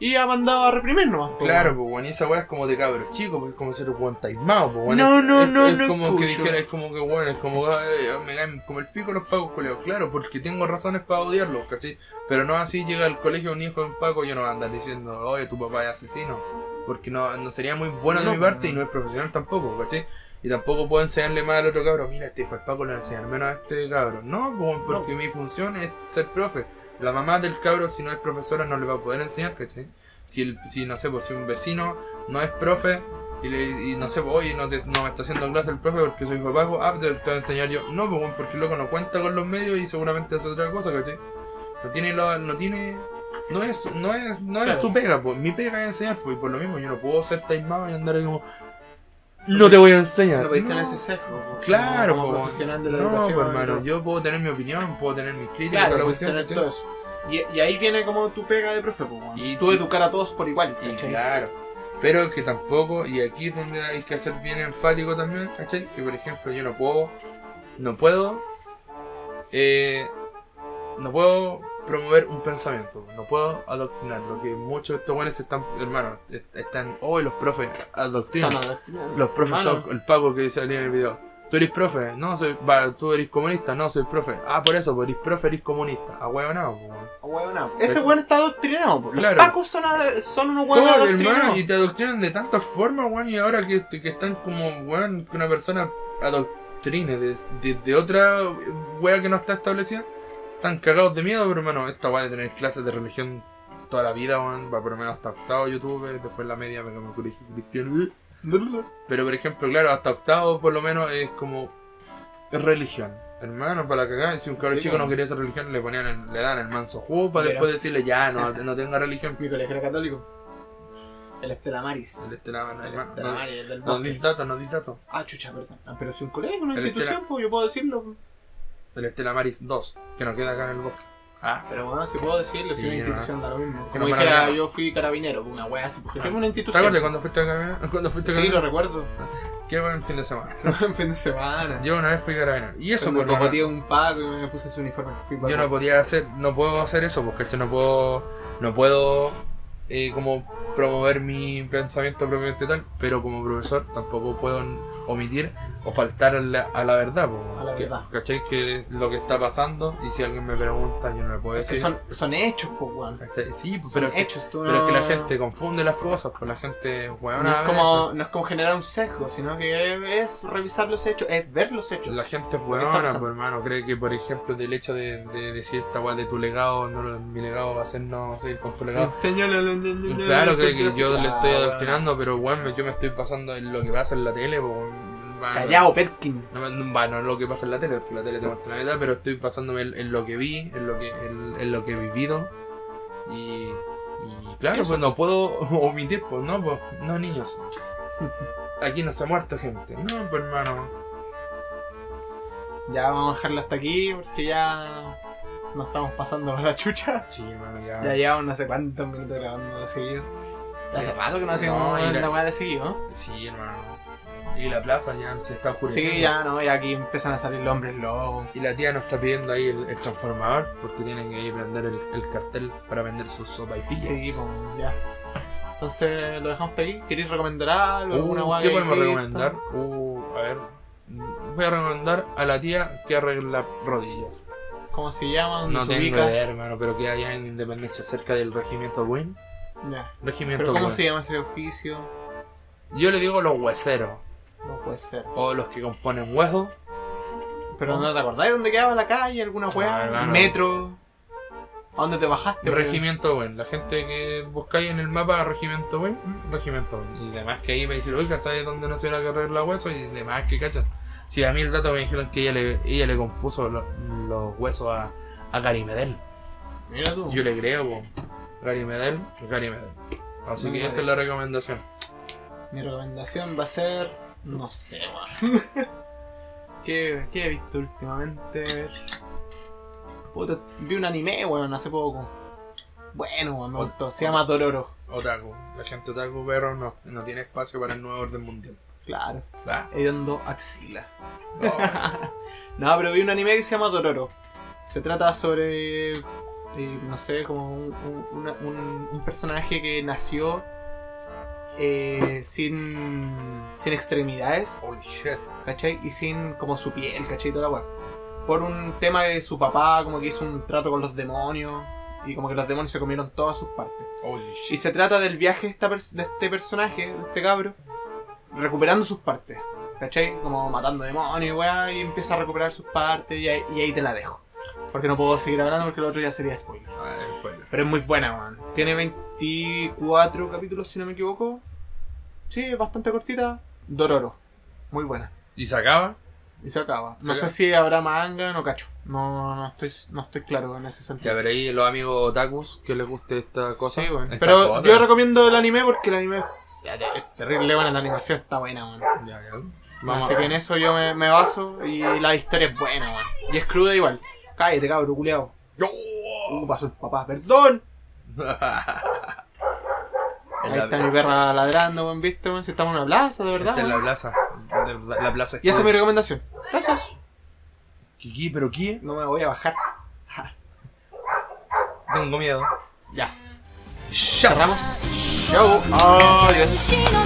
y ha mandado a reprimir nomás. Claro, weón. pues bueno, y esa weá es como de cabros chicos, pues es como ser un one taimado, pues No, bueno. no, es, no, es no como que escucho. dijera, es como que bueno, es como ay, me caen como el pico los pagos coleos, claro, porque tengo razones para odiarlos, ¿cachai? Pero no así llega al colegio un hijo de un paco, yo no voy a andar diciendo, oye, tu papá es asesino, porque no, no sería muy bueno de No, mi parte no. y no es profesional tampoco, ¿cachai? Y tampoco puedo enseñarle más al otro cabro, mira, este hijo de Paco le enseñar menos a este cabro. No, porque mi función es ser profe. La mamá del cabro, si no es profesora, no le va a poder enseñar, ¿cachai? Si, el, si no sé, pues si un vecino no es profe y, le, y no sé, pues, oye, no, te- no me está haciendo clase el profe porque soy hijo de Paco, ah, te, te voy a enseñar yo. No, pues, bueno, porque el loco no cuenta con los medios y seguramente hace otra cosa, ¿cachai? No tiene, lo- no tiene no es, no es, no es Claro. su pega, pues. Mi pega es enseñar, pues. Y por lo mismo yo no puedo ser taimado y andar ahí como. No te voy a enseñar. No podéis No. tener ese sesgo. Claro, como, po, profesional de la no, educación. pues, hermano, yo puedo tener mi opinión, puedo tener mis críticas, Claro, cuestión, tener todo eso. Y, y ahí viene como tu pega de profe, weón. Y- tú educar a todos por igual, Y claro, pero que tampoco, y aquí es donde hay que ser bien enfático también, ¿cachai? Que por ejemplo yo no puedo, no puedo, eh, no puedo promover un pensamiento, no puedo adoctrinar, lo que muchos de estos buenos están, hermano, est- están, hoy los profes adoctrinan, No, no, no. los profes Hermano, son el pago que salía en el video. ¿Tú eres profe? No, soy, va, tú eres comunista, no, soy profe. Ah, por eso, pues eres profe, eres comunista. Ah, huevo, no, Huevonao. Ese weón está adoctrinado. po. Los Claro. pacos son, ad- son unos huevos Todo, adoctrinados. hermano, y te adoctrinan de tantas formas, weón, y ahora que, que están como, weón, que una persona adoctrine desde de, de otra wea que no está establecida, están cagados de miedo, pero hermano, esta weá de tener clases de religión toda la vida, weón, va por lo menos hasta octavo YouTube, después la media me cambié colegio cristiano. Pero por ejemplo, claro, hasta octavo por lo menos es como es religión. Hermano, para cagar, si un cabrón Sí, chico no quería hacer religión, le ponían el- le dan el manso jugo para después decirle ya no, no tenga religión. Mi colegio era católico. El Estela Maris. El este la- El hermano, Estela no- el del No no datos. Ah, chucha, perdón. Ah, pero si un colegio, una El institución, pues yo puedo decirlo. El Estela Maris 2, que no queda acá en el bosque. Ah, Pero bueno, si puedo decirlo, si Sí, una no. institución da lo mismo. Como no dijera, yo fui carabinero, una wea así, porque tengo una ¿Te institución. acuerdas cuando fuiste a carabinero? ¿Cuándo fuiste Sí, lo carabinero? recuerdo. Qué buen fin de semana. en fin de semana. Yo una vez fui carabinero. Y eso Eso me por lo copatía un paco y me puse su uniforme. Fui Yo no podía hacer, no puedo hacer eso, porque ¿cachai? no puedo, no puedo eh, como promover mi pensamiento propiamente tal, pero como profesor tampoco puedo omitir o faltar a la, a la verdad, po, A la que- verdad. ¿cachai? Que es lo que está pasando y si alguien me pregunta yo no le puedo Es que decir. son, son hechos, pues, weón. ¿cachai? Sí, pues, Son pero, es que, hechos, tú pero es que la gente confunde las cosas, pues la gente, weón, No es, como, no es como generar un sesgo, sino que es revisar los hechos, es ver los hechos. La gente es pasando. pues hermano, cree que por ejemplo del hecho de, de decir esta weá de tu legado, no, mi legado va a ser no seguir con tu legado. Claro, creo que yo le estoy adoctrinando, pero bueno, yo me estoy basando en lo que pasa en la tele. po, va, Callao, Perkin. No, no, va, no es lo que pasa en la tele, porque la tele te muestra la verdad, pero estoy basándome en, en lo que vi, en lo que, en, en lo que he vivido. Y, y claro, pues no puedo omitir, pues no, pues no niños. Aquí no se ha muerto gente. No, pues hermano. Ya vamos a dejarlo hasta aquí porque ya nos estamos pasando la chucha. Sí, hermano, ya. Ya llevamos no sé cuántos minutos grabando de seguido. Hace rato que no no, hacemos y la- la de seguido, ¿no? Sí, hermano. Y la plaza ya se está oscureciendo. Sí, ya no, ya aquí empiezan a salir los hombres lobos. Y la tía nos está pidiendo ahí el, el transformador porque tienen que ir a prender el, el cartel para vender sus sopa y pillas. Sí, pues ya. Entonces lo dejamos aquí. ¿Queréis recomendar algo? ¿Alguna Uh, ¿Qué podemos recomendar? Uh, a ver. Voy a recomendar a la tía que arregla rodillas. ¿Cómo se llama? ¿Dónde No se tengo idea, hermano, pero que allá en Independencia, cerca del regimiento Wayne. Ya. Regimiento ¿Pero cómo se llama ese oficio? Yo le digo los hueseros, No puede ser. o los que componen huesos. ¿Pero no te acordás dónde quedaba la calle? ¿Alguna weá? Ah, hermano. ¿Metro? ¿A dónde te bajaste? weón? Regimiento Wayne. La gente que buscáis en el mapa Regimiento Wayne, mm, Regimiento Wayne. Y demás que ahí me dicen, oiga, ¿sabes dónde no se va a cargar la hueso? Y demás que cachan. Si a mí el dato me dijeron que ella le, ella le compuso lo- los huesos a, a Gary Medel. Mira tú. Yo le creo, po. Gary Medel, Gary Medel. Así Me que esa es la recomendación. Mi recomendación va a ser. No sé, weón. ¿Qué, ¿Qué he visto últimamente? Puta, vi un anime, weón, hace poco. Bueno, weón, me gustó. Se llama Dororo. Otaku. La gente otaku, pero no, no tiene espacio para el nuevo orden mundial. Claro. Ah, Hediondo Axila. no. No, pero vi un anime que se llama Dororo. Se trata sobre. eh, no sé, como un, un- una- un- un personaje que nació eh, sin, sin extremidades, Holy shit. ¿cachai? Y sin como su piel, ¿cachai? Toda la weá. Por un tema de su papá, como que hizo un trato con los demonios. Y como que los demonios se comieron todas sus partes. Holy Y shit. se trata del viaje de, esta de este personaje, de este cabro, recuperando sus partes. ¿Cachai? Como matando demonios y weá, y empieza a recuperar sus partes y ahí, y ahí te la dejo. Porque no puedo seguir hablando porque lo otro ya sería spoiler. Ah, spoiler. Pero es muy buena, man. Tiene 24 capítulos, si no me equivoco. Sí, es bastante cortita. Dororo. Muy buena. ¿Y se acaba? Y se acaba. No sé si habrá manga, no cacho. No, no, estoy, no estoy claro en ese Ya sentido. veréis los amigos otakus que les guste esta cosa. Sí, weón. Esta Pero cosa. yo recomiendo el anime porque el anime ya, ya, es terrible, bueno, la animación está buena. Ya, ya. Así que en eso yo me, me baso y la historia es buena, weón. Y es cruda igual. Cállate, cabro, culiao. Uh, pasó el papá, perdón. Ahí la... está mi perra ladrando, buen visto, buen. Si estamos en una plaza, de verdad. Está en la plaza. La plaza está... Y esa es mi recomendación. Plazas. ¿Qué, pero qué? No me voy a bajar. Tengo miedo. Ya. Show. Cerramos. Show. Adiós. Oh,